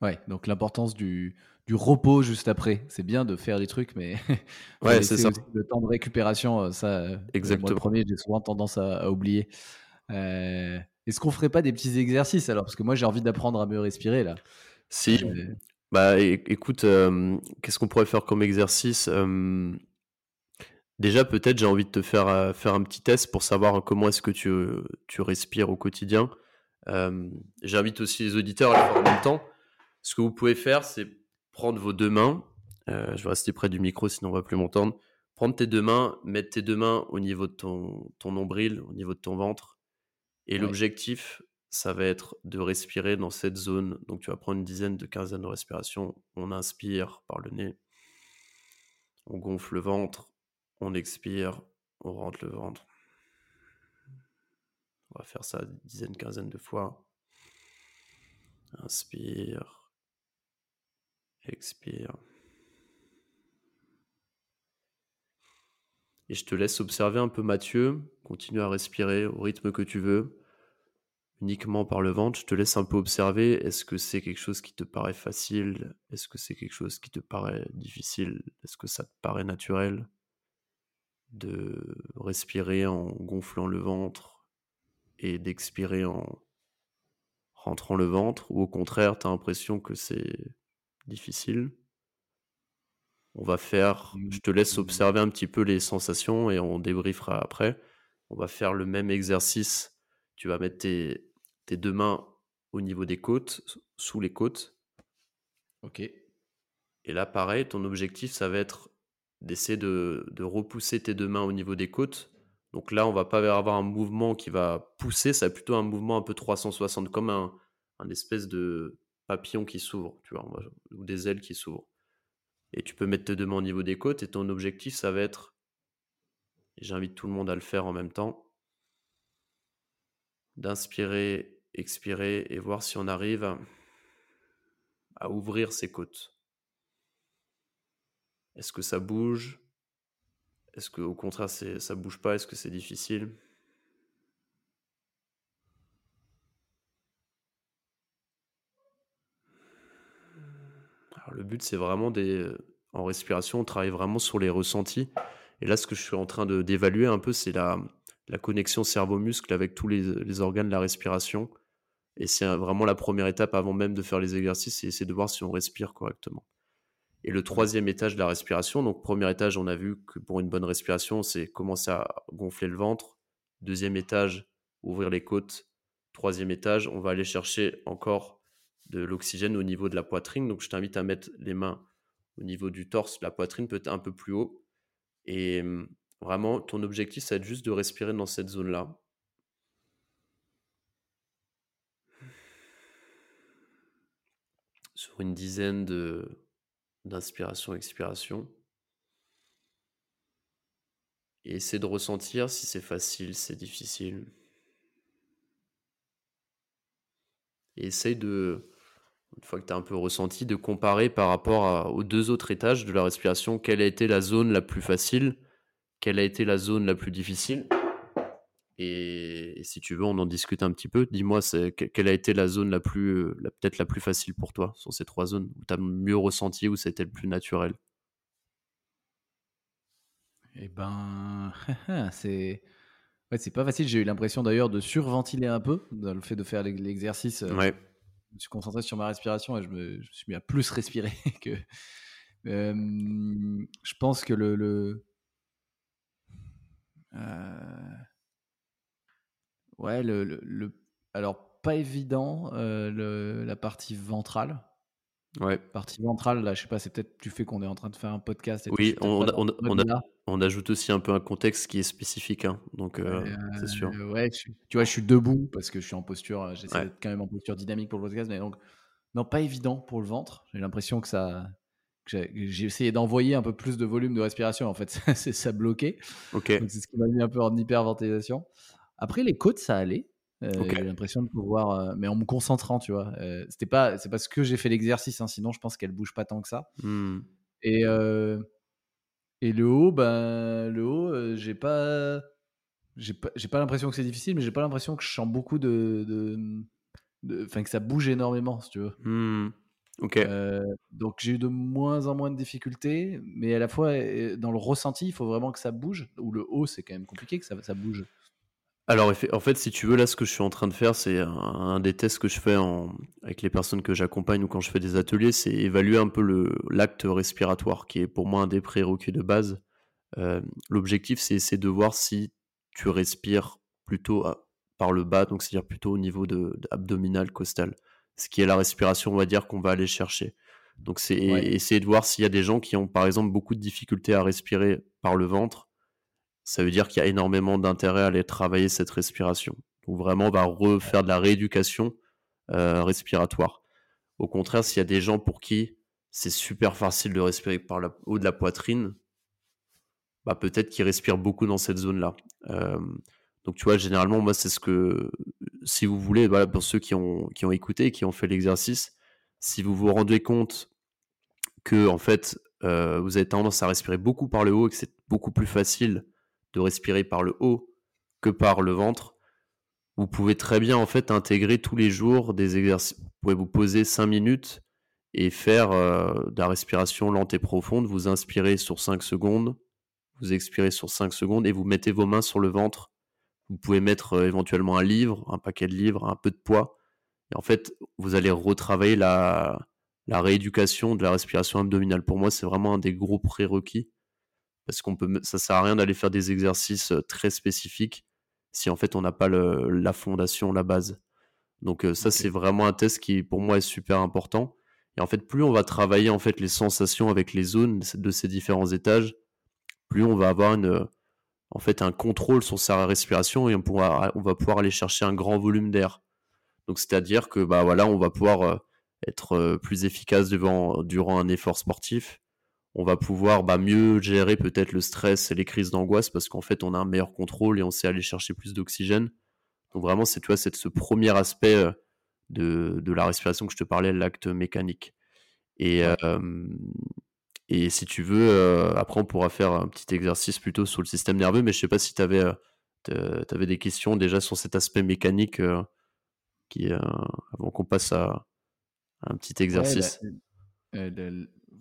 Ouais, donc l'importance du, du repos juste après. C'est bien de faire des trucs, mais [LAUGHS] ouais, c'est ça. Le temps de récupération, euh, ça. Exactement. Moi, le premier, j'ai souvent tendance à, à oublier. Euh, est-ce qu'on ferait pas des petits exercices alors? Parce que moi, j'ai envie d'apprendre à mieux respirer là. Si. Euh, bah écoute, qu'est-ce qu'on pourrait faire comme exercice? Déjà, peut-être, j'ai envie de te faire, euh, faire un petit test pour savoir comment est-ce que tu, tu respires au quotidien. J'invite aussi les auditeurs à le faire en même temps. Ce que vous pouvez faire, c'est prendre vos deux mains. Euh, je vais rester près du micro, sinon on va plus m'entendre. prendre tes deux mains, mettre tes deux mains au niveau de ton, ton nombril, au niveau de ton ventre. Et l'objectif, ça va être de respirer dans cette zone. Donc tu vas prendre une dizaine de quinzaine de respirations. On inspire par le nez. On gonfle le ventre. On expire. On rentre le ventre. On va faire ça une dizaine, quinzaine de fois. Inspire. Expire. Et je te laisse observer un peu Mathieu. Continue à respirer au rythme que tu veux, uniquement par le ventre. Je te laisse un peu observer. Est-ce que c'est quelque chose qui te paraît facile? Est-ce que c'est quelque chose qui te paraît difficile? Est-ce que ça te paraît naturel de respirer en gonflant le ventre et d'expirer en rentrant le ventre? Ou au contraire, tu as l'impression que c'est difficile? On va faire, je te laisse observer un petit peu les sensations et on débriefera après. On va faire le même exercice. Tu vas mettre tes, deux mains au niveau des côtes, sous les côtes. Ok. Et là, pareil, ton objectif, ça va être d'essayer de, repousser tes deux mains au niveau des côtes. Donc là, on va pas avoir un mouvement qui va pousser, ça va plutôt un mouvement un peu 360, comme un, un espèce de papillon qui s'ouvre, tu vois, ou des ailes qui s'ouvrent. Et tu peux mettre tes deux mains au niveau des côtes et ton objectif, ça va être, j'invite tout le monde à le faire en même temps, d'inspirer, expirer et voir si on arrive à, ouvrir ses côtes. Est-ce que ça bouge? Est-ce qu'au contraire, ça bouge pas? Est-ce que c'est difficile? Le but, c'est vraiment des. En respiration, on travaille vraiment sur les ressentis. Et là, ce que je suis en train d'évaluer un peu, c'est la, la connexion cerveau-muscle avec tous les, organes de la respiration. Et c'est vraiment la première étape avant même de faire les exercices, c'est de voir si on respire correctement. Et le troisième étage de la respiration, donc premier étage, on a vu que pour une bonne respiration, c'est commencer à gonfler le ventre. Deuxième étage, ouvrir les côtes. Troisième étage, on va aller chercher encore de l'oxygène au niveau de la poitrine. Donc, je t'invite à mettre les mains au niveau du torse, la poitrine peut être un peu plus haut. Et mmh, vraiment, ton objectif, ça va être juste de respirer dans cette zone-là. Sur une dizaine d'inspiration, expiration. Et essaie de ressentir si c'est facile, c'est difficile. Et essaye de, une fois que tu as un peu ressenti, de comparer par rapport aux deux autres étages de la respiration, quelle a été la zone la plus facile, quelle a été la zone la plus difficile? Et, si tu veux, on en discute un petit peu. Dis-moi, quelle a été la zone la plus, peut-être la plus facile pour toi sur ces trois zones, où tu as mieux ressenti, où c'était le plus naturel? Eh ben, [LAUGHS] c'est. Ouais, c'est pas facile. J'ai eu l'impression d'ailleurs de surventiler un peu dans le fait de faire l'exercice. Euh, ouais me suis concentré sur ma respiration et je me, suis mis à plus respirer [LAUGHS] que. je pense que le. le ouais, le, le, Alors, pas évident, la partie ventrale. Ouais. Partie ventrale, là, je sais pas, c'est peut-être du fait qu'on est en train de faire un podcast. oui, on, on, on, ajoute aussi un peu un contexte qui est spécifique, hein, donc euh, c'est sûr. ouais, tu vois, je suis debout parce que je suis en posture, j'essaie d'être quand même en posture dynamique pour le podcast, mais donc, non, pas évident pour le ventre. J'ai l'impression que ça. J'ai essayé d'envoyer un peu plus de volume de respiration, en fait, c'est [LAUGHS] ça bloqué. Ok. C'est ce qui m'a mis un peu en hyperventilation. Après, les côtes, ça allait. Euh, j'ai l'impression de pouvoir, euh, mais en me concentrant, tu vois. Euh, c'était pas, c'est parce que j'ai fait l'exercice, hein, sinon je pense qu'elle bouge pas tant que ça. Mmh. Et et le haut, ben le haut, j'ai pas, j'ai pas, j'ai pas l'impression que c'est difficile, mais j'ai pas l'impression que je sens beaucoup de, enfin que ça bouge énormément, si tu veux. Ok. donc j'ai eu de moins en moins de difficultés, mais à la fois dans le ressenti, il faut vraiment que ça bouge. Ou le haut, c'est quand même compliqué que ça, ça bouge. Alors, en fait, si tu veux, là, ce que je suis en train de faire, c'est un, des tests que je fais avec les personnes que j'accompagne ou quand je fais des ateliers, c'est évaluer un peu l'acte respiratoire, qui est pour moi un des prérequis de base. Euh, l'objectif, c'est de voir si tu respires plutôt par le bas, donc c'est-à-dire plutôt au niveau de, abdominal, costal, ce qui est la respiration, on va dire, qu'on va aller chercher. Donc, c'est essayer de voir s'il y a des gens qui ont, par exemple, beaucoup de difficultés à respirer par le ventre. Ça veut dire qu'il y a énormément d'intérêt à aller travailler cette respiration. Donc, vraiment, on va refaire de la rééducation euh, respiratoire. Au contraire, s'il y a des gens pour qui c'est super facile de respirer par le haut de la poitrine, bah peut-être qu'ils respirent beaucoup dans cette zone-là. Euh, donc tu vois, généralement, moi, c'est ce que, si vous voulez, pour ceux qui ont, qui ont écouté, qui ont fait l'exercice, si vous vous rendez compte que, en fait, euh, vous avez tendance à respirer beaucoup par le haut et que c'est beaucoup plus facile de respirer par le haut que par le ventre, vous pouvez très bien, en fait, intégrer tous les jours des exercices. Vous pouvez vous poser 5 minutes et faire euh, de la respiration lente et profonde. Vous inspirez sur 5 secondes, vous expirez sur 5 secondes et vous mettez vos mains sur le ventre vous pouvez mettre euh, éventuellement un livre, un paquet de livres, un peu de poids. Et en fait, vous allez retravailler la, la rééducation de la respiration abdominale. Pour moi, c'est vraiment un des gros prérequis. Parce qu'on peut, ça sert à rien d'aller faire des exercices euh, très spécifiques si en fait on n'a pas le, la fondation, la base. Donc euh, ça, c'est vraiment un test qui, pour moi, est super important. Et en fait, plus on va travailler en fait les sensations avec les zones de ces différents étages, plus on va avoir une, en fait un contrôle sur sa respiration et on, on va pouvoir aller chercher un grand volume d'air. Donc c'est-à-dire que bah voilà, on va pouvoir euh, être euh, plus efficace devant, durant un effort sportif. On va pouvoir bah, mieux gérer peut-être le stress et les crises d'angoisse parce qu'en fait on a un meilleur contrôle et on sait aller chercher plus d'oxygène. Donc vraiment c'est tu c'est ce premier aspect euh, de, de, la respiration que je te parlais, l'acte mécanique. Et, et si tu veux, euh, après, on pourra faire un petit exercice plutôt sur le système nerveux, mais je sais pas si tu avais, euh, avais, des questions déjà sur cet aspect mécanique qui, avant qu'on passe à, un petit exercice.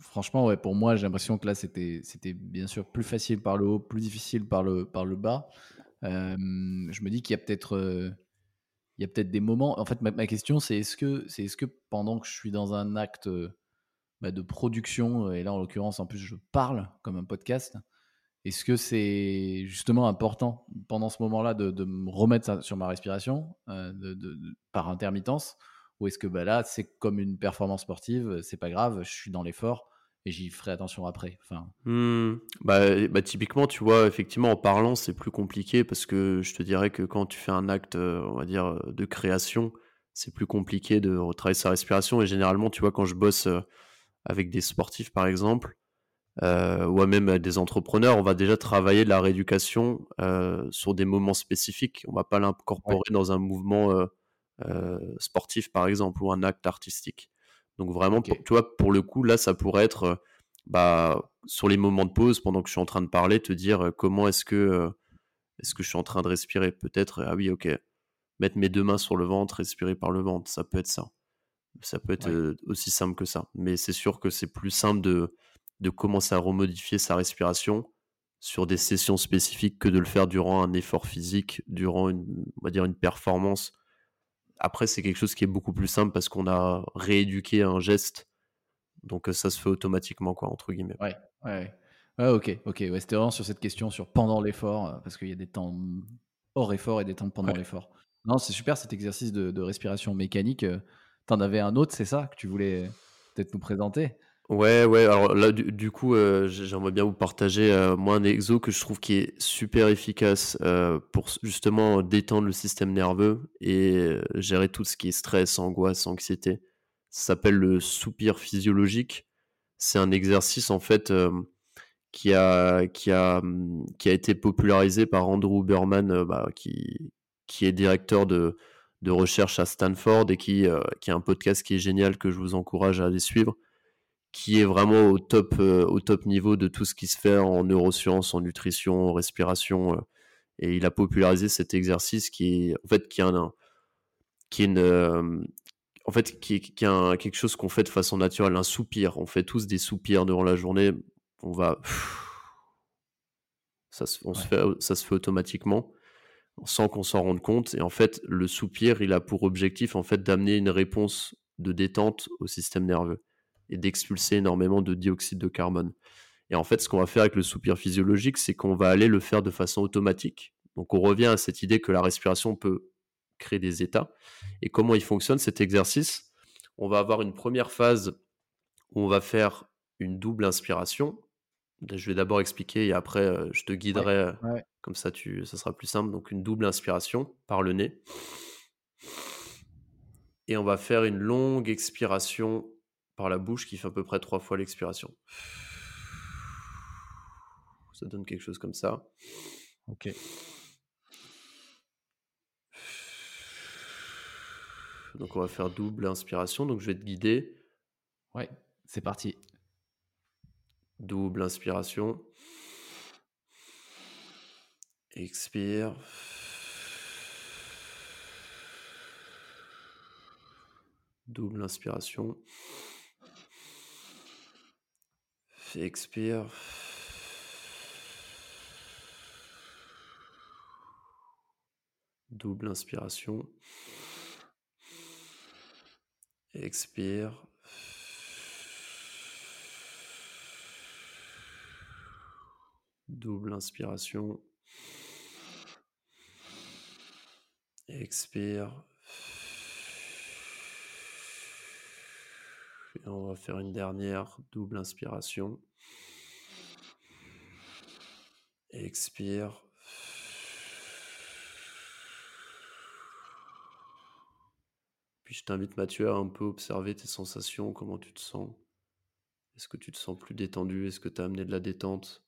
Franchement, ouais, pour moi, j'ai l'impression que là, c'était bien sûr plus facile par le haut, plus difficile par le, par le bas. je me dis qu'il y a peut-être il y a peut-être des moments. En fait, ma, question, c'est est-ce que, c'est est-ce que pendant que je suis dans un acte bah, de production, et là en l'occurrence en plus je parle comme un podcast, est-ce que c'est justement important pendant ce moment-là de, me remettre sur ma respiration euh, par intermittence ou est-ce que bah, là c'est comme une performance sportive, c'est pas grave, je suis dans l'effort et j'y ferai attention après. Enfin. Mmh. Bah, bah, typiquement, tu vois, effectivement, en parlant, c'est plus compliqué parce que je te dirais que quand tu fais un acte, euh, on va dire, euh, de création, c'est plus compliqué de retravailler sa respiration. Et généralement, tu vois, quand je bosse avec des sportifs par exemple, euh, ou même des entrepreneurs, on va déjà travailler de la rééducation euh, sur des moments spécifiques. On va pas l'incorporer dans un mouvement euh, sportif par exemple ou un acte artistique. Donc vraiment, tu vois, pour le coup, là, ça pourrait être bah, sur les moments de pause, pendant que je suis en train de parler, te dire comment est-ce que, est-ce que je suis en train de respirer? Peut-être, ah oui, ok, mettre mes deux mains sur le ventre, respirer par le ventre, ça peut être ça. Ça peut être aussi simple que ça. Mais c'est sûr que c'est plus simple de, de commencer à remodifier sa respiration sur des sessions spécifiques que de le faire durant un effort physique, durant une, on va dire une performance. Après, c'est quelque chose qui est beaucoup plus simple parce qu'on a rééduqué un geste. Donc ça se fait automatiquement, quoi, entre guillemets. Ouais, ouais. ouais ok, ok. Ouais, C'était vraiment sur cette question sur pendant l'effort, parce qu'il y a des temps hors effort et des temps pendant l'effort. Non, c'est super cet exercice de, de respiration mécanique. T'en avais un autre, c'est ça, que tu voulais peut-être nous présenter? Ouais, ouais. Alors là, du, coup, euh, j'aimerais bien vous partager euh, moi un exo que je trouve qui est super efficace euh, pour justement détendre le système nerveux et gérer tout ce qui est stress, angoisse, anxiété. Ça s'appelle le soupir physiologique. C'est un exercice en fait qui a qui a qui a été popularisé par Andrew Berman, bah, qui est directeur de recherche à Stanford et qui, qui a un podcast qui est génial que je vous encourage à aller suivre, qui est vraiment au top, euh, au top niveau de tout ce qui se fait en neurosciences, en nutrition, en respiration. Euh, et il a popularisé cet exercice qui est en fait qui est un, qui est une, en fait qui, qui est quelque chose qu'on fait de façon naturelle, un soupir. On fait tous des soupirs durant la journée. On va ça se, on se fait, ça se fait automatiquement sans qu'on s'en rende compte. Et en fait, le soupir, il a pour objectif en fait d'amener une réponse de détente au système nerveux et d'expulser énormément de dioxyde de carbone. Et en fait, ce qu'on va faire avec le soupir physiologique, c'est qu'on va aller le faire de façon automatique. Donc on revient à cette idée que la respiration peut créer des états. Et comment il fonctionne cet exercice? On va avoir une première phase où on va faire une double inspiration. Je vais d'abord expliquer et après euh, je te guiderai. euh, Ouais. Comme ça, tu, ça sera plus simple. Donc une double inspiration par le nez. Et on va faire une longue expiration par la bouche qui fait à peu près trois fois l'expiration. Ça donne quelque chose comme ça. Ok. Donc on va faire double inspiration. Donc je vais te guider. Ouais. C'est parti. Double inspiration. Expire. Double inspiration. Expire. Double inspiration. Expire. Double inspiration. Expire. On va faire une dernière double inspiration. Expire. Puis je t'invite Mathieu à un peu observer tes sensations, comment tu te sens. Est-ce que tu te sens plus détendu? Est-ce que tu as amené de la détente?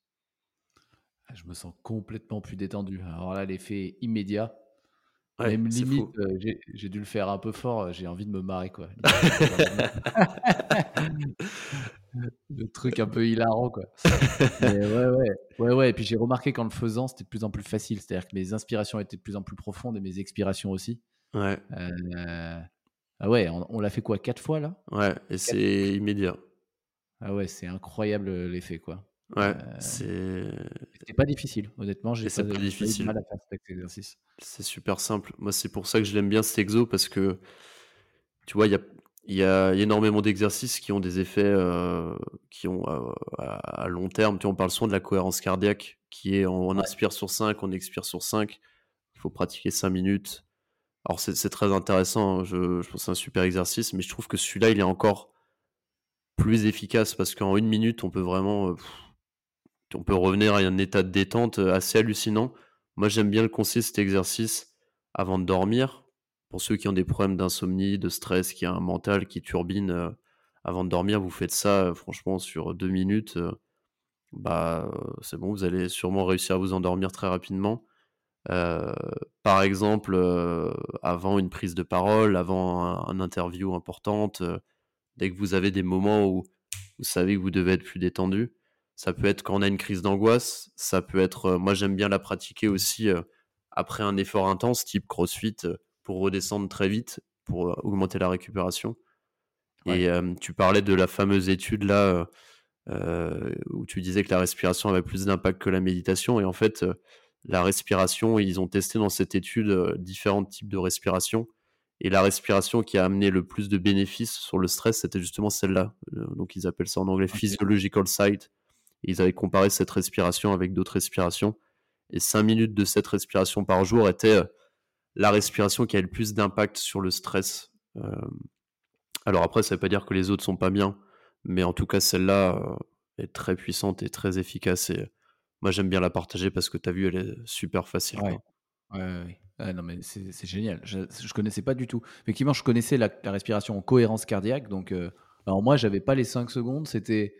Ah, Je me sens complètement plus détendu. Alors là, l'effet immédiat. Ouais, Même limite, euh, j'ai j'ai dû le faire un peu fort. euh, J'ai envie de me marrer, quoi. [LAUGHS] [LAUGHS] le truc un peu hilarant, quoi. Mais ouais, ouais, ouais, ouais. Et puis j'ai remarqué qu'en le faisant, c'était de plus en plus facile. C'est-à-dire que mes inspirations étaient de plus en plus profondes et mes expirations aussi. Ouais, Euh, Ah ouais, on, on l'a fait quoi Quatre fois là? Ouais, et c'est immédiat. Ah ouais, c'est incroyable l'effet, quoi. Ouais, Euh, c'est pas difficile, honnêtement. J'ai pas, pas difficile. mal à faire cet exercice. c'est super simple. Moi, c'est pour ça que je l'aime bien cet exo parce que tu vois, il y a, y a énormément d'exercices qui ont des effets euh, qui ont euh, à, long terme. Tu vois, on parle souvent de la cohérence cardiaque qui est on, on Ouais. inspire sur 5, on expire sur 5. Il faut pratiquer 5 minutes. Alors, c'est très intéressant. hein. Je, je pense que c'est un super exercice, mais je trouve que celui-là, il est encore plus efficace parce qu'en une minute, on peut vraiment. pff, on peut revenir à un état de détente euh, assez hallucinant. Moi, j'aime bien le conseiller cet exercice avant de dormir. Pour ceux qui ont des problèmes d'insomnie, de stress, qui a un mental qui turbine euh, avant de dormir, vous faites ça, euh, franchement, sur deux minutes, bah, c'est bon, vous allez sûrement réussir à vous endormir très rapidement. Par exemple, avant une prise de parole, avant un, interview importante, dès que vous avez des moments où vous savez que vous devez être plus détendu, ça peut être quand on a une crise d'angoisse, ça peut être, euh, moi j'aime bien la pratiquer aussi euh, après un effort intense, type CrossFit, euh, pour redescendre très vite, pour augmenter la récupération. Ouais. Et euh, tu parlais de la fameuse étude là euh, où tu disais que la respiration avait plus d'impact que la méditation. Et en fait, euh, la respiration, ils ont testé dans cette étude différents types de respiration. Et la respiration qui a amené le plus de bénéfices sur le stress, c'était justement celle-là. Donc ils appellent ça en anglais physiological side. Ils avaient comparé cette respiration avec d'autres respirations. Et 5 minutes de cette respiration par jour était euh, la respiration qui a le plus d'impact sur le stress. Euh, alors après, ça ne veut pas dire que les autres sont pas bien, mais en tout cas, celle-là euh, est très puissante et très efficace. Et moi, j'aime bien la partager parce que tu as vu, elle est super facile. Ouais. Ouais, ouais. Ah non, mais c'est génial. Je, je connaissais pas du tout. Effectivement, je connaissais la, respiration en cohérence cardiaque. Donc, alors moi, j'avais pas les 5 secondes. C'était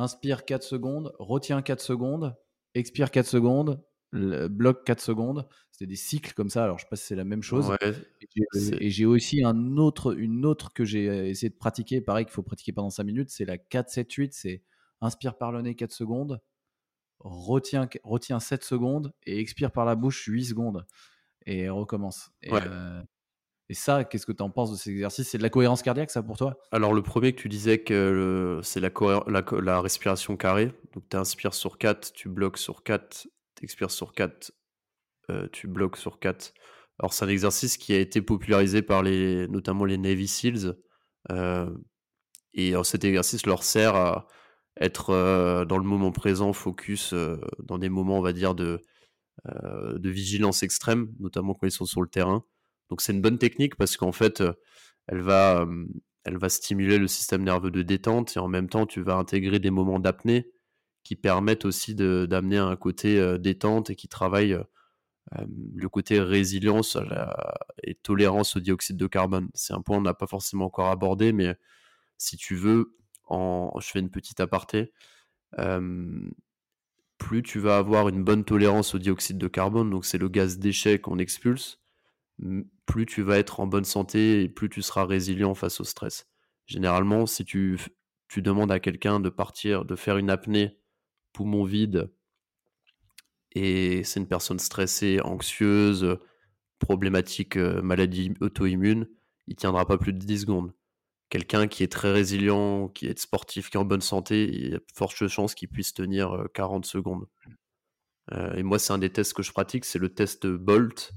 inspire 4 secondes, retiens 4 secondes, expire 4 secondes, bloque 4 secondes. C'était des cycles comme ça. Alors, je sais pas si c'est la même chose. Ouais, Et j'ai- aussi un autre, une autre que j'ai euh, essayé de pratiquer. Pareil qu'il faut pratiquer pendant 5 minutes. C'est la 4-7-8. C'est inspire par le nez 4 secondes, retiens, retiens 7 secondes et expire par la bouche 8 secondes. Et recommence. Et, Ouais. euh, et ça, qu'est-ce que tu en penses de cet exercice C'est de la cohérence cardiaque, ça, pour toi? Alors, le premier que tu disais que c'est la, respiration carrée. Donc, tu inspires sur 4, tu bloques sur 4, tu expires sur 4, euh, tu bloques sur 4. Alors, c'est un exercice qui a été popularisé par les, notamment les Navy SEALs. euh, et cet exercice leur sert à être euh, dans le moment présent, focus, euh, dans des moments, on va dire, de vigilance extrême, notamment quand ils sont sur le terrain. Donc, c'est une bonne technique parce qu'en fait, euh, elle va. euh, stimuler le système nerveux de détente et en même temps, tu vas intégrer des moments d'apnée qui permettent aussi d'amener un côté détente et qui travaillent le côté résilience et tolérance au dioxyde de carbone. C'est un point qu'on n'a pas forcément encore abordé, mais si tu veux, en, je fais une petite aparté, plus tu vas avoir une bonne tolérance au dioxyde de carbone, donc c'est le gaz déchet qu'on expulse, plus tu vas être en bonne santé et plus tu seras résilient face au stress. Généralement, si tu, demandes à quelqu'un de partir, de faire une apnée poumon vide, et c'est une personne stressée, anxieuse, problématique, euh, maladie auto-immune, il tiendra pas plus de 10 secondes. Quelqu'un qui est très résilient, qui est sportif, qui est en bonne santé, il y a de fortes chances qu'il puisse tenir 40 euh, secondes. Euh, et moi, c'est un des tests que je pratique, c'est le test Bolt.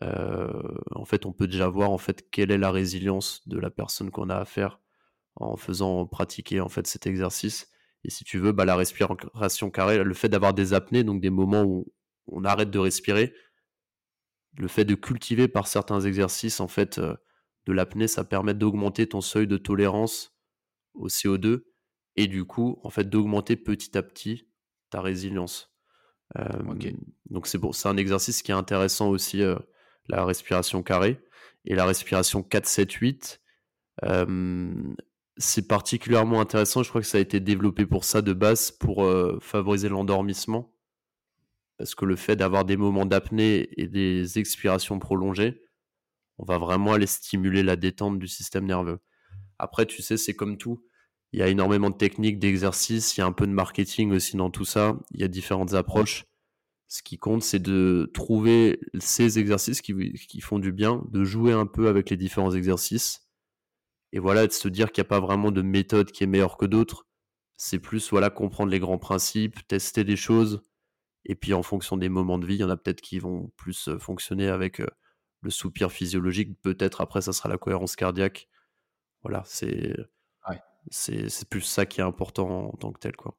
En fait, on peut déjà voir en fait quelle est la résilience de la personne qu'on a affaire en faisant pratiquer en fait cet exercice. Et si tu veux, bah, la respiration carrée, le fait d'avoir des apnées, donc des moments où on arrête de respirer, le fait de cultiver par certains exercices en fait euh, de l'apnée, ça permet d'augmenter ton seuil de tolérance au CO2 et du coup, en fait, d'augmenter petit à petit ta résilience. Euh, donc c'est bon, c'est un exercice qui est intéressant aussi, euh, la respiration carrée et la respiration 4-7-8 c'est particulièrement intéressant. Je crois que ça a été développé pour ça de base, pour euh, favoriser l'endormissement. Parce que le fait d'avoir des moments d'apnée et des expirations prolongées, on va vraiment aller stimuler la détente du système nerveux. Après, tu sais, c'est comme tout. Il y a énormément de techniques, d'exercices, il y a un peu de marketing aussi dans tout ça. Il y a différentes approches. Ce qui compte, c'est de trouver ces exercices qui, qui font du bien, de jouer un peu avec les différents exercices et voilà, de se dire qu'il n'y a pas vraiment de méthode qui est meilleure que d'autres. C'est plus voilà comprendre les grands principes, tester des choses, et puis en fonction des moments de vie, il y en a peut-être qui vont plus euh, fonctionner avec euh, le soupir physiologique. Peut-être après, ça sera la cohérence cardiaque. Voilà, c'est c'est plus ça qui est important en tant que tel, quoi.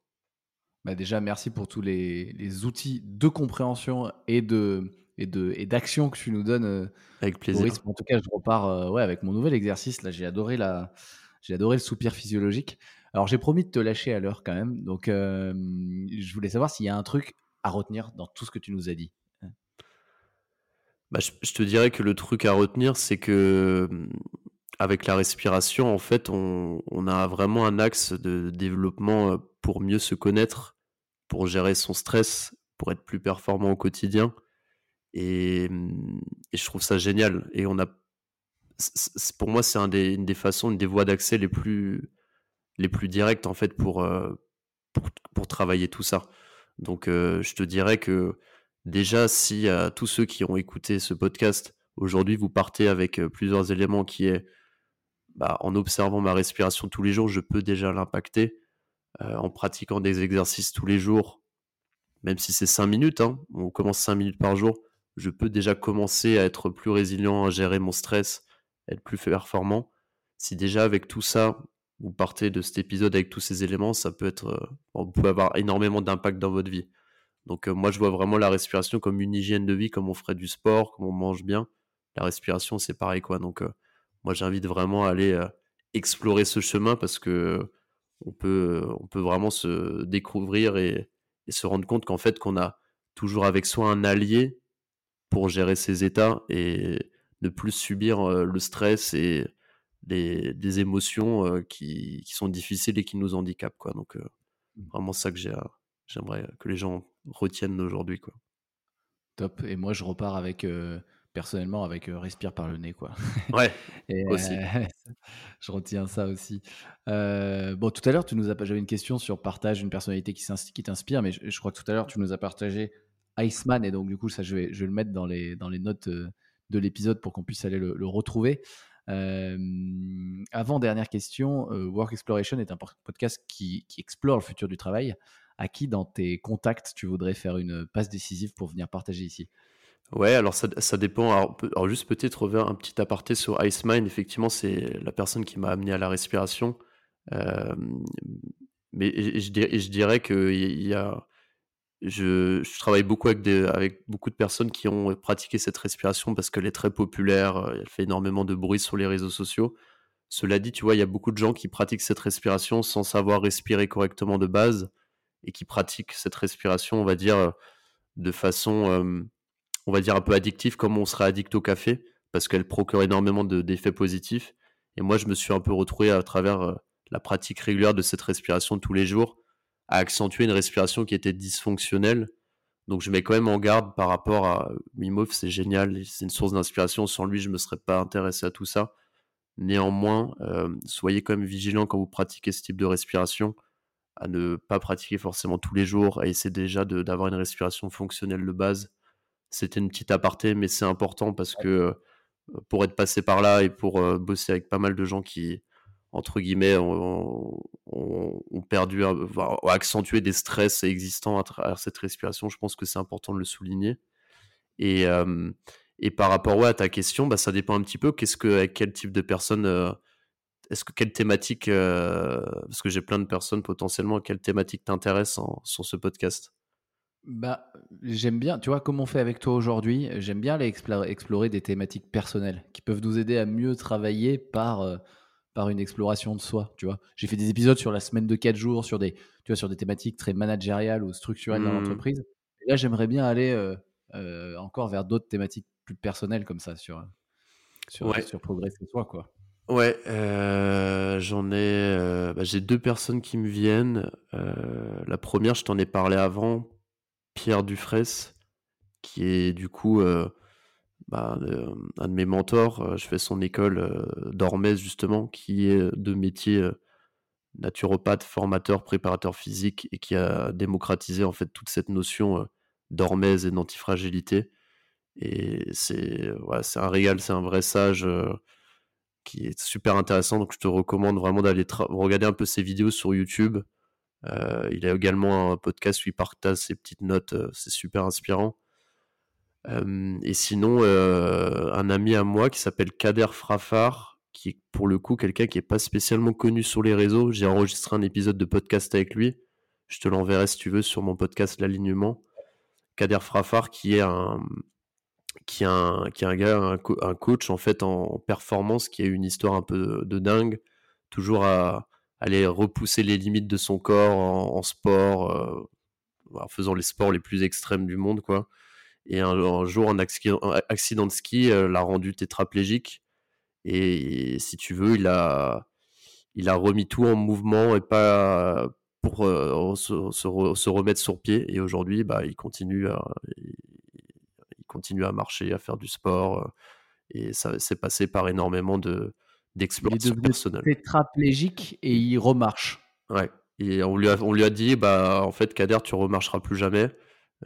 Bah déjà, merci pour tous les, les outils de compréhension et de et de et d'action que tu nous donnes. Euh, avec plaisir. En tout cas, je repars euh, ouais avec mon nouvel exercice. Là, j'ai adoré la j'ai adoré le soupir physiologique. Alors, j'ai promis de te lâcher à l'heure quand même. Donc, euh, je voulais savoir s'il y a un truc à retenir dans tout ce que tu nous as dit. Bah, je, te dirais que le truc à retenir, c'est que avec la respiration, en fait, on, on, a vraiment un axe de développement pour mieux se connaître, pour gérer son stress, pour être plus performant au quotidien. Et, je trouve ça génial. Et on a, pour moi, c'est une des façons, une des voies d'accès les plus, les plus directes en fait pour, euh, pour, travailler tout ça. Donc, euh, je te dirais que déjà, si à tous ceux qui ont écouté ce podcast aujourd'hui, vous partez avec euh, plusieurs éléments qui est, bah, en observant ma respiration tous les jours, je peux déjà l'impacter. En pratiquant des exercices tous les jours, même si c'est 5 minutes, hein, on commence 5 minutes par jour, je peux déjà commencer à être plus résilient, à gérer mon stress, être plus performant. Si déjà avec tout ça, vous partez de cet épisode avec tous ces éléments, ça peut être, euh, vous pouvez avoir énormément d'impact dans votre vie. Donc euh, moi, je vois vraiment la respiration comme une hygiène de vie, comme on ferait du sport, comme on mange bien. La respiration, c'est pareil quoi. Donc euh, moi, j'invite vraiment à aller explorer ce chemin parce que on peut, on peut vraiment se découvrir et, et se rendre compte qu'en fait, qu'on a toujours avec soi un allié pour gérer ses états et ne plus subir le stress et les, des émotions qui, qui, sont difficiles et qui nous handicapent. Quoi. Donc, mmh. vraiment ça que j'aimerais que les gens retiennent aujourd'hui. Quoi. Top. Et moi, je repars avec, personnellement, avec respire par le nez. Quoi. Ouais, [LAUGHS] aussi. [LAUGHS] je retiens ça aussi. bon, tout à l'heure, tu nous as j'avais une question sur partage une personnalité qui t'inspire, mais je, je, crois que tout à l'heure, tu nous as partagé Iceman, et donc du coup, ça, je vais, je vais le mettre dans les, dans les notes euh, de l'épisode pour qu'on puisse aller le, retrouver. Euh, avant, dernière question, euh, Work Exploration est un podcast qui, qui, explore le futur du travail. À qui dans tes contacts tu voudrais faire une passe décisive pour venir partager ici? Ouais, alors ça, dépend. Alors, juste peut-être un petit aparté sur Iceman. Effectivement, c'est la personne qui m'a amené à la respiration. mais je, dirais qu'il y a je, travaille beaucoup avec, beaucoup de personnes qui ont pratiqué cette respiration parce qu'elle est très populaire, euh, elle fait énormément de bruit sur les réseaux sociaux. Cela dit, tu vois, il y a beaucoup de gens qui pratiquent cette respiration sans savoir respirer correctement de base et qui pratiquent cette respiration, on va dire, de façon, on va dire, un peu addictive, comme on serait addict au café, parce qu'elle procure énormément d'effets positifs. Et moi, je me suis un peu retrouvé à travers la pratique régulière de cette respiration tous les jours à accentuer une respiration qui était dysfonctionnelle. Donc je mets quand même en garde par rapport à Wim c'est génial, c'est une source d'inspiration. Sans lui, je ne me serais pas intéressé à tout ça. Néanmoins, soyez quand même vigilant quand vous pratiquez ce type de respiration, à ne pas pratiquer forcément tous les jours, à essayer déjà d'avoir une respiration fonctionnelle de base. C'était une petite aparté, mais c'est important parce que pour être passé par là et pour bosser avec pas mal de gens qui, entre guillemets, ont, perdu, ont accentué des stress existants à travers cette respiration, je pense que c'est important de le souligner. Et, et par rapport à ta question, bah, ça dépend un petit peu. Qu'est-ce que, avec quel type de personne, euh, est-ce que quelle thématique, euh, parce que j'ai plein de personnes potentiellement, quelle thématique t'intéresse sur ce podcast? Bah, j'aime bien, tu vois, comme on fait avec toi aujourd'hui, j'aime bien aller explorer, des thématiques personnelles qui peuvent nous aider à mieux travailler par, euh, par une exploration de soi, tu vois. J'ai fait des épisodes sur la semaine de 4 jours, sur des, tu vois, sur des thématiques très managériales ou structurelles dans mmh. l'entreprise. Et là, j'aimerais bien aller encore vers d'autres thématiques plus personnel comme ça sur, sur, sur progresser soi, quoi. Ouais, euh, j'en ai, euh, bah, j'ai deux personnes qui me viennent. Euh, la première, je t'en ai parlé avant, Pierre Dufresne, qui est du coup bah, un de mes mentors. Je fais son école d'Ormez justement, qui est de métier naturopathe, formateur, préparateur physique et qui a démocratisé en fait toute cette notion d'Ormez et d'antifragilité. Et c'est un régal, c'est un vrai sage euh, qui est super intéressant. Donc je te recommande vraiment d'aller regarder un peu ses vidéos sur YouTube. Euh, il a également un podcast où il partage ses petites notes, euh, c'est super inspirant. et sinon, un ami à moi qui s'appelle Kader Frafar, qui est pour le coup quelqu'un qui n'est pas spécialement connu sur les réseaux. J'ai enregistré un épisode de podcast avec lui. Je te l'enverrai si tu veux sur mon podcast L'alignement. Kader Frafar qui est un, qui est un, qui est un gars, un, coach en fait en performance, qui a une histoire un peu de, dingue, toujours à, aller repousser les limites de son corps en, sport, euh, en faisant les sports les plus extrêmes du monde, quoi. Et un, jour, un accident, de ski euh, l'a rendu tétraplégique. Et, si tu veux, il a, il a remis tout en mouvement et pas pour euh, se, remettre sur pied. Et aujourd'hui, bah, il continue à, continue à marcher, à faire du sport. Et ça s'est passé par énormément de d'exploration personnelle. Il est tétraplégique et il remarche. Ouais. Et on lui a, on lui a dit, bah, en fait, Kader, tu remarcheras plus jamais.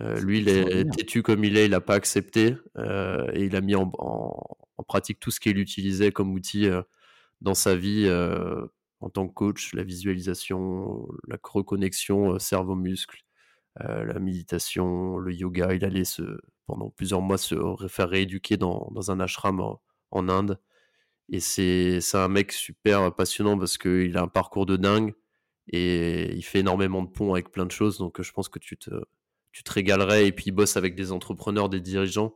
Euh, lui, il est têtu comme il est, il n'a pas accepté euh, et il a mis en, en, pratique tout ce qu'il utilisait comme outil dans sa vie en tant que coach, la visualisation, la reconnexion cerveau-muscle, la méditation, le yoga. Il allait se, pendant plusieurs mois se faire rééduquer dans, dans un ashram en, Inde. Et c'est un mec super passionnant parce qu'il a un parcours de dingue et il fait énormément de ponts avec plein de choses. Donc je pense que tu te, tu te régalerais. Et puis il bosse avec des entrepreneurs, des dirigeants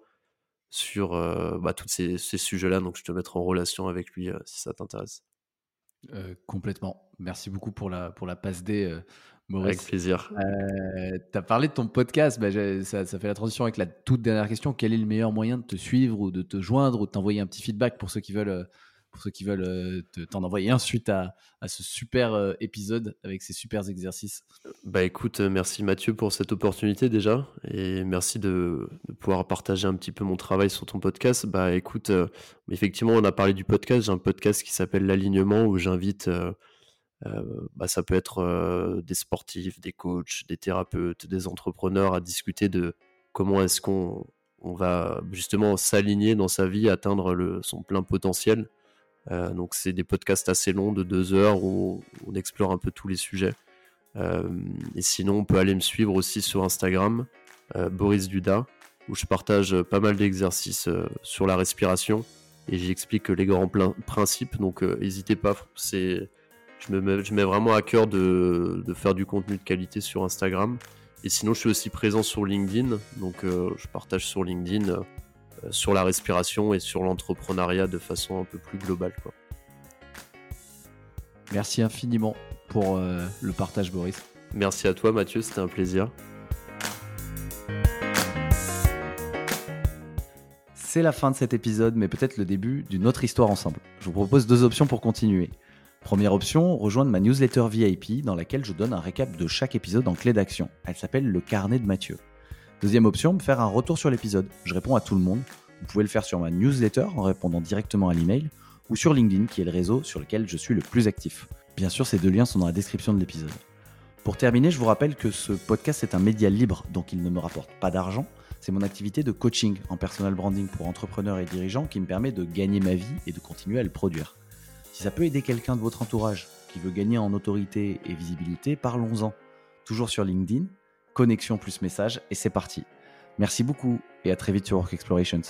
sur bah, tous ces, ces sujets-là. Donc je te mettrai en relation avec lui si ça t'intéresse. Euh, complètement. Merci beaucoup pour la, pour la passe D, avec plaisir. Euh, tu as parlé de ton podcast, bah, ça, ça, fait la transition avec la toute dernière question. Quel est le meilleur moyen de te suivre ou de te joindre ou de t'envoyer un petit feedback pour ceux qui veulent, euh, pour ceux qui veulent euh, t'en envoyer un suite à, à ce super épisode avec ces super exercices? Bah écoute, merci Mathieu pour cette opportunité déjà et merci de, de, pouvoir partager un petit peu mon travail sur ton podcast. Bah écoute, effectivement, on a parlé du podcast. J'ai un podcast qui s'appelle L'alignement où j'invite euh, bah, ça peut être euh, des sportifs, des coachs, des thérapeutes, des entrepreneurs à discuter de comment est-ce qu'on on va justement s'aligner dans sa vie, atteindre son plein potentiel. Euh, donc c'est des podcasts assez longs de deux heures où on explore un peu tous les sujets. et sinon, on peut aller me suivre aussi sur Instagram, Boris Duda, où je partage pas mal d'exercices sur la respiration et j'explique les grands principes. Donc n'hésitez pas, c'est je me mets, vraiment à cœur de, faire du contenu de qualité sur Instagram. Et sinon, je suis aussi présent sur LinkedIn. Donc, euh, je partage sur LinkedIn euh, sur la respiration et sur l'entrepreneuriat de façon un peu plus globale. Merci infiniment pour euh, le partage, Boris. Merci à toi, Mathieu, c'était un plaisir. C'est la fin de cet épisode, mais peut-être le début d'une autre histoire ensemble. Je vous propose deux options pour continuer. Première option, rejoindre ma newsletter VIP dans laquelle je donne un récap de chaque épisode en clé d'action. Elle s'appelle Le Carnet de Mathieu. Deuxième option, faire un retour sur l'épisode. Je réponds à tout le monde. Vous pouvez le faire sur ma newsletter en répondant directement à l'email ou sur LinkedIn qui est le réseau sur lequel je suis le plus actif. Bien sûr, ces deux liens sont dans la description de l'épisode. Pour terminer, je vous rappelle que ce podcast est un média libre, donc il ne me rapporte pas d'argent. C'est mon activité de coaching en personal branding pour entrepreneurs et dirigeants qui me permet de gagner ma vie et de continuer à le produire. Si ça peut aider quelqu'un de votre entourage qui veut gagner en autorité et visibilité, parlons-en. Toujours sur LinkedIn, connexion plus message, et c'est parti. Merci beaucoup et à très vite sur Work Explorations.